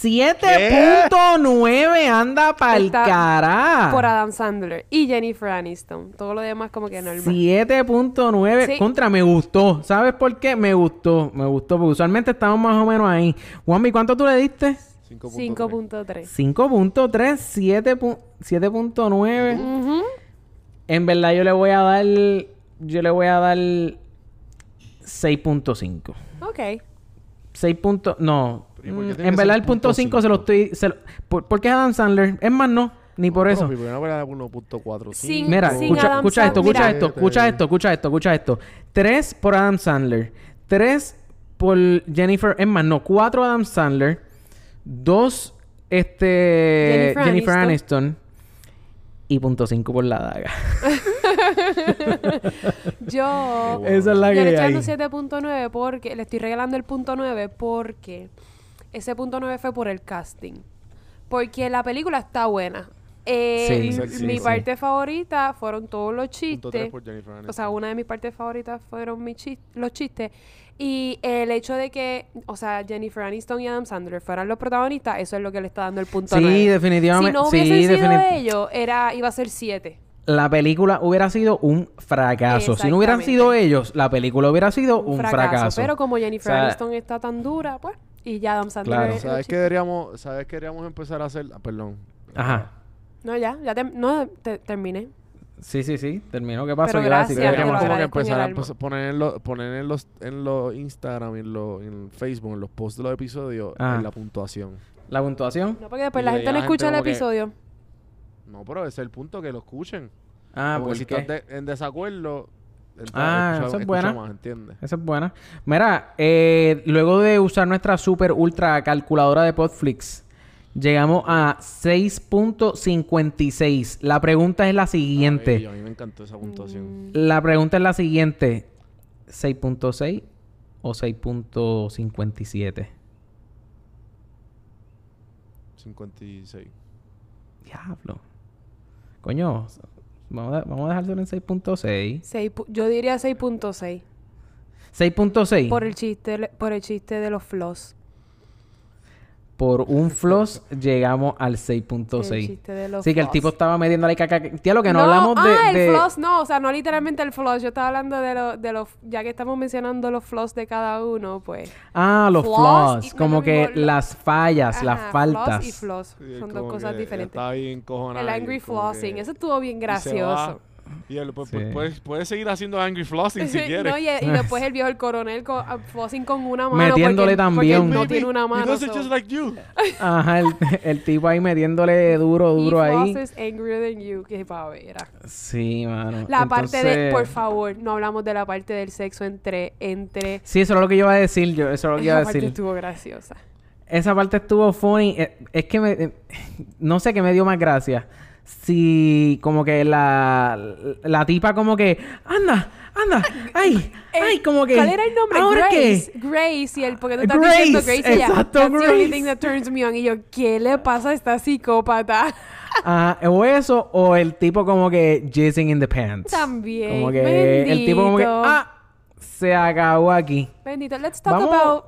7.9 anda pa'l cara. Por Adam Sandler y Jennifer Aniston. Todo lo demás como que normal. 7.9 Sí. contra me gustó. ¿Sabes por qué? Me gustó, me gustó porque usualmente estamos más o menos ahí. Juanmi, ¿cuánto tú le diste? 5.3. 5.3, 7 pu- 7.9. Ujú. En verdad yo le voy a dar yo le voy a dar 6.5. Ok. 6 puntos, no. ¿Y por qué Mm, tiene En que verdad ser el punto 5 se lo estoy se lo- por, porque es Adam Sandler, es más no, ni por eso. ¿Por qué no le da 1.4? Sin- Mira, sin escucha, Adam escucha esto, Sandler. escucha Mira. esto, escucha esto, escucha esto, escucha esto. Tres por Adam Sandler. Tres por Jennifer. Es más, no, cuatro Adam Sandler. Dos, este. Jennifer Jennifer, Aniston. Aniston. Y punto cinco por la daga. Yo. Esa es la Yo le que estoy hay. dando 7.9 porque le estoy regalando el punto 9 porque ese punto 9 fue por el casting. Porque la película está buena. Eh, Sí, mi sí. parte favorita fueron todos los chistes. por Jennifer Aniston. O sea, una de mis partes favoritas fueron mis chis- los chistes. Y el hecho de que, o sea, Jennifer Aniston y Adam Sandler fueran los protagonistas, eso es lo que le está dando el punto Sí, 9. definitivamente. Si no sí, hubiesen sido ellos, era, iba a ser 7. La película hubiera sido un fracaso. Si no hubieran sido ellos, la película hubiera sido un, fracaso. Pero como Jennifer O sea, Aniston está tan dura, pues. Y ya Adam Sandler. Claro. es- ¿Sabes qué deberíamos, ¿Sabes qué deberíamos empezar a hacer? Ah, perdón. Ajá. No, ya, ya te- no, te- terminé. Sí, sí, sí. Terminó. ¿Qué pasó? Pero gracias, como que empezar a poner en los, poner en los, en los Instagram y en los en Facebook, en los posts de los episodios, Ah. en la puntuación. ¿La puntuación? No, porque después Y la gente no la escucha el gente como que- episodio. No, pero ese es el punto, que lo escuchen. Ah, Porque ¿por si qué? estás de- en desacuerdo, Ah, escucha- esa es buena. más, ¿entiendes? Esa es buena. Mira, eh, luego de usar nuestra super ultra calculadora de Podflix, llegamos a 6.56. La pregunta es la siguiente. Ay, a mí me encantó esa puntuación. Mm, La pregunta es la siguiente. ¿6.6 o 6.57? 56. Diablo. Coño, vamos a, vamos a dejárselo en 6.6. seis pu- yo diría 6.6. 6.6. Por el chiste, por el chiste de los floss. Por un floss llegamos al El 6.6. chiste de los Sí, que el floss. tipo estaba midiendo la caca. Tío, lo que no, hablamos de... Ah, el de- floss, no, o sea, no literalmente el floss. Yo estaba hablando de los, de los, ya que estamos mencionando los floss de cada uno, pues. Ah, los Floss flaws. y- como no, que no, lo- las fallas, las Ajá, faltas. Floss y floss. Son dos cosas que diferentes. Estaba bien cojonado. El angry flossing, eso estuvo bien gracioso. Y él, pues, Sí. pues, puedes, puedes seguir haciendo angry flossing si Sí, quieres. no, y, y después el viejo el coronel con, flossing con una mano. Metiéndole porque, también. porque él no Baby, tiene una He mano. does it so- just like you. Ajá, el, el tipo ahí metiéndole duro, duro He ahí. flosses angrier than you. Qué pavera. Sí, mano. La parte de, Entonces- por favor, no hablamos de la parte del sexo entre, entre. Sí, eso es lo que yo iba a decir. Yo, eso es lo que iba a Esa parte decir. estuvo graciosa. Esa parte estuvo funny. Eh, Es que me... eh, No sé qué me dio más gracia. Si como que la... La tipa como que... Anda, anda. Ay, ay, como que... ¿Cuál era el nombre? ¿Ahora Grace. qué? Grace y el porque tú estás Grace, diciendo Grace y exacto, That's the only Grace. thing that turns me on. Y yo, ¿qué le pasa a esta psicópata? Ajá, o eso, o el tipo como que jizzing in the pants. También. Como que el tipo como que, Bendito. ah, se acabó aquí. Bendito. Let's talk Vamos. about...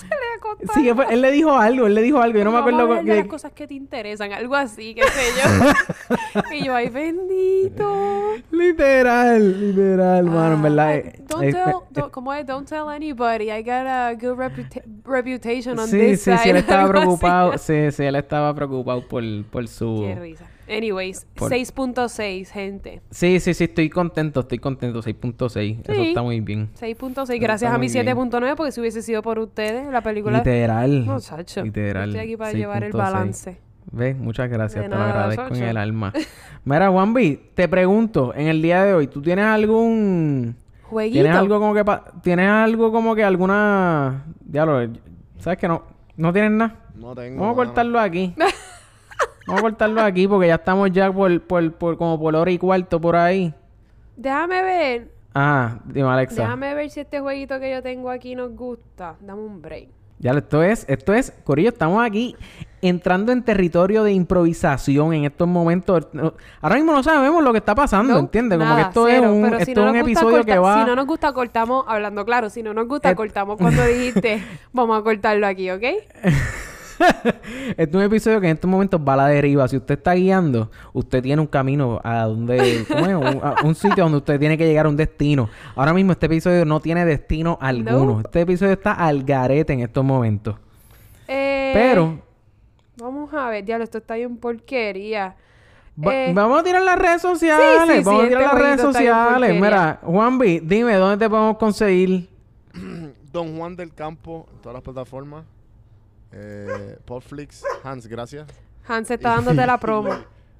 Se le. Sí, él le dijo algo, él le dijo algo, yo no me Vamos a acuerdo de qué- las cosas que te interesan, algo así, qué sé yo. y yo, ay, bendito. Literal, literal, mano, en verdad. Ah, eh, don't eh, tell, eh, don't- ¿Cómo es? Don't tell anybody. I got a good reputa- reputation on sí, this sí, side. sí, él estaba así. preocupado, sí, sí, él estaba preocupado por, por su... Qué risa. Anyways, Por- 6.6, gente. Sí, sí, sí, estoy contento, estoy contento, 6.6, eso Sí. está muy bien. 6.6, gracias a mi muy bien. 7.9, porque si hubiese sido por ustedes, la película... Literal, Muchacho. literal. Estoy aquí para llevar el 6.6. balance. ¿Ves? Muchas gracias, De te lo agradezco en el alma. Mira, Juanvi, te pregunto, en el día de hoy, ¿tú tienes algún... Jueguito. ¿Tienes algo como que... pa- ¿Tienes algo como que alguna... Diablo, ¿sabes que no? ¿No tienes nada? No tengo. Vamos a cortarlo aquí. Vamos a cortarlo aquí porque ya estamos ya por, por, por como por hora y cuarto por ahí. Déjame ver. Ah, dime Alexa. Déjame ver si este jueguito que yo tengo aquí nos gusta. Dame un break. Ya, esto es, esto es, Corillo, estamos aquí entrando en territorio de improvisación en estos momentos. Ahora mismo no sabemos lo que está pasando, No, ¿entiendes? Como que esto cero, es un, esto si es un episodio que va... Si no nos gusta, cortamos, hablando claro, si no nos gusta, cortamos cuando dijiste, vamos a cortarlo aquí, ¿ok? Este es un episodio que en estos momentos va a la deriva. Si usted está guiando, usted tiene un camino a donde... ¿Cómo es? Un, a un sitio donde usted tiene que llegar a un destino. Ahora mismo este episodio no tiene destino alguno. No. Este episodio está al garete en estos momentos. Eh, Pero... Vamos a ver, diablo, esto está bien porquería. Va- Eh, vamos a tirar las redes sociales. sí, sí, vamos a este tirar las redes sociales. Mira, Juanvi, dime, ¿dónde te podemos conseguir? Don Juan del Campo en todas las plataformas. Eh, Podflix. Hans, gracias. Hans está dándote la promo.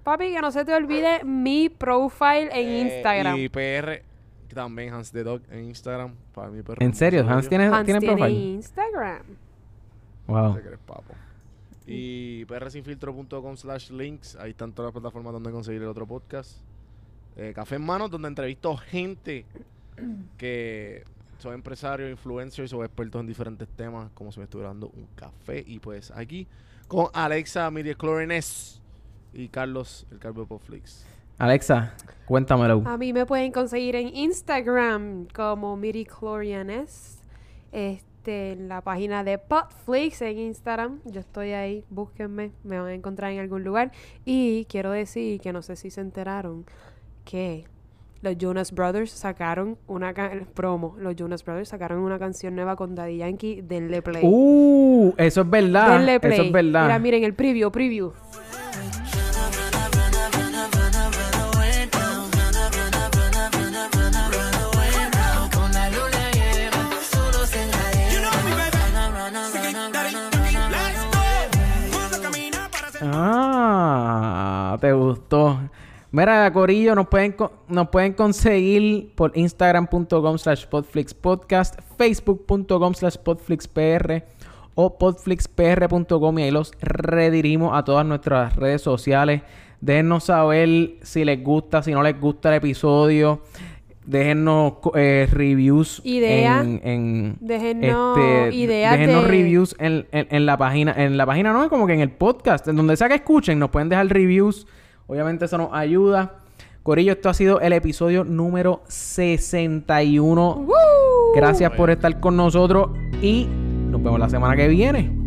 Papi, que no se te olvide mi profile en Eh, Instagram. Y PR, también Hans the Dog en Instagram. Para mi perro. ¿En serio? ¿Hans tiene, Hans tiene tiene profile? Instagram. Wow. Te crees, papo. Y prsinfiltro.com slash links. Ahí están todas las plataformas donde conseguir el otro podcast. Eh, Café en Manos, donde entrevisto gente que son empresarios, influencers o expertos en diferentes temas, como si me estuviera dando un café. Y pues aquí con Alexa Clorines y Carlos, el Calvo de Podflix. Alexa, cuéntamelo. A mí me pueden conseguir en Instagram como Miriclorianes. Este, en la página de Potflix en Instagram. Yo estoy ahí, búsquenme, me van a encontrar en algún lugar. Y quiero decir que no sé si se enteraron que los Jonas Brothers sacaron una promo. Los Jonas Brothers sacaron una canción nueva con Daddy Yankee. Denle play. Uh, eso es verdad. Denle play. Eso es verdad. Mira, miren el preview, preview. Ah, te gustó. Mira, Corillo, nos pueden, nos pueden conseguir por instagram.com slash podflixpodcast, facebook.com slash podflixpr o podflixpr.com y ahí los redirimos a todas nuestras redes sociales. Déjennos saber si les gusta, si no les gusta el episodio. Déjennos eh, reviews Idea. en, en Déjennos este, ideas déjennos de- reviews en, en- en la página. En la página no, como que en el podcast. En donde sea que escuchen, nos pueden dejar reviews. Obviamente eso nos ayuda. Corillo, esto ha sido el episodio número 61. Gracias por estar con nosotros y nos vemos la semana que viene.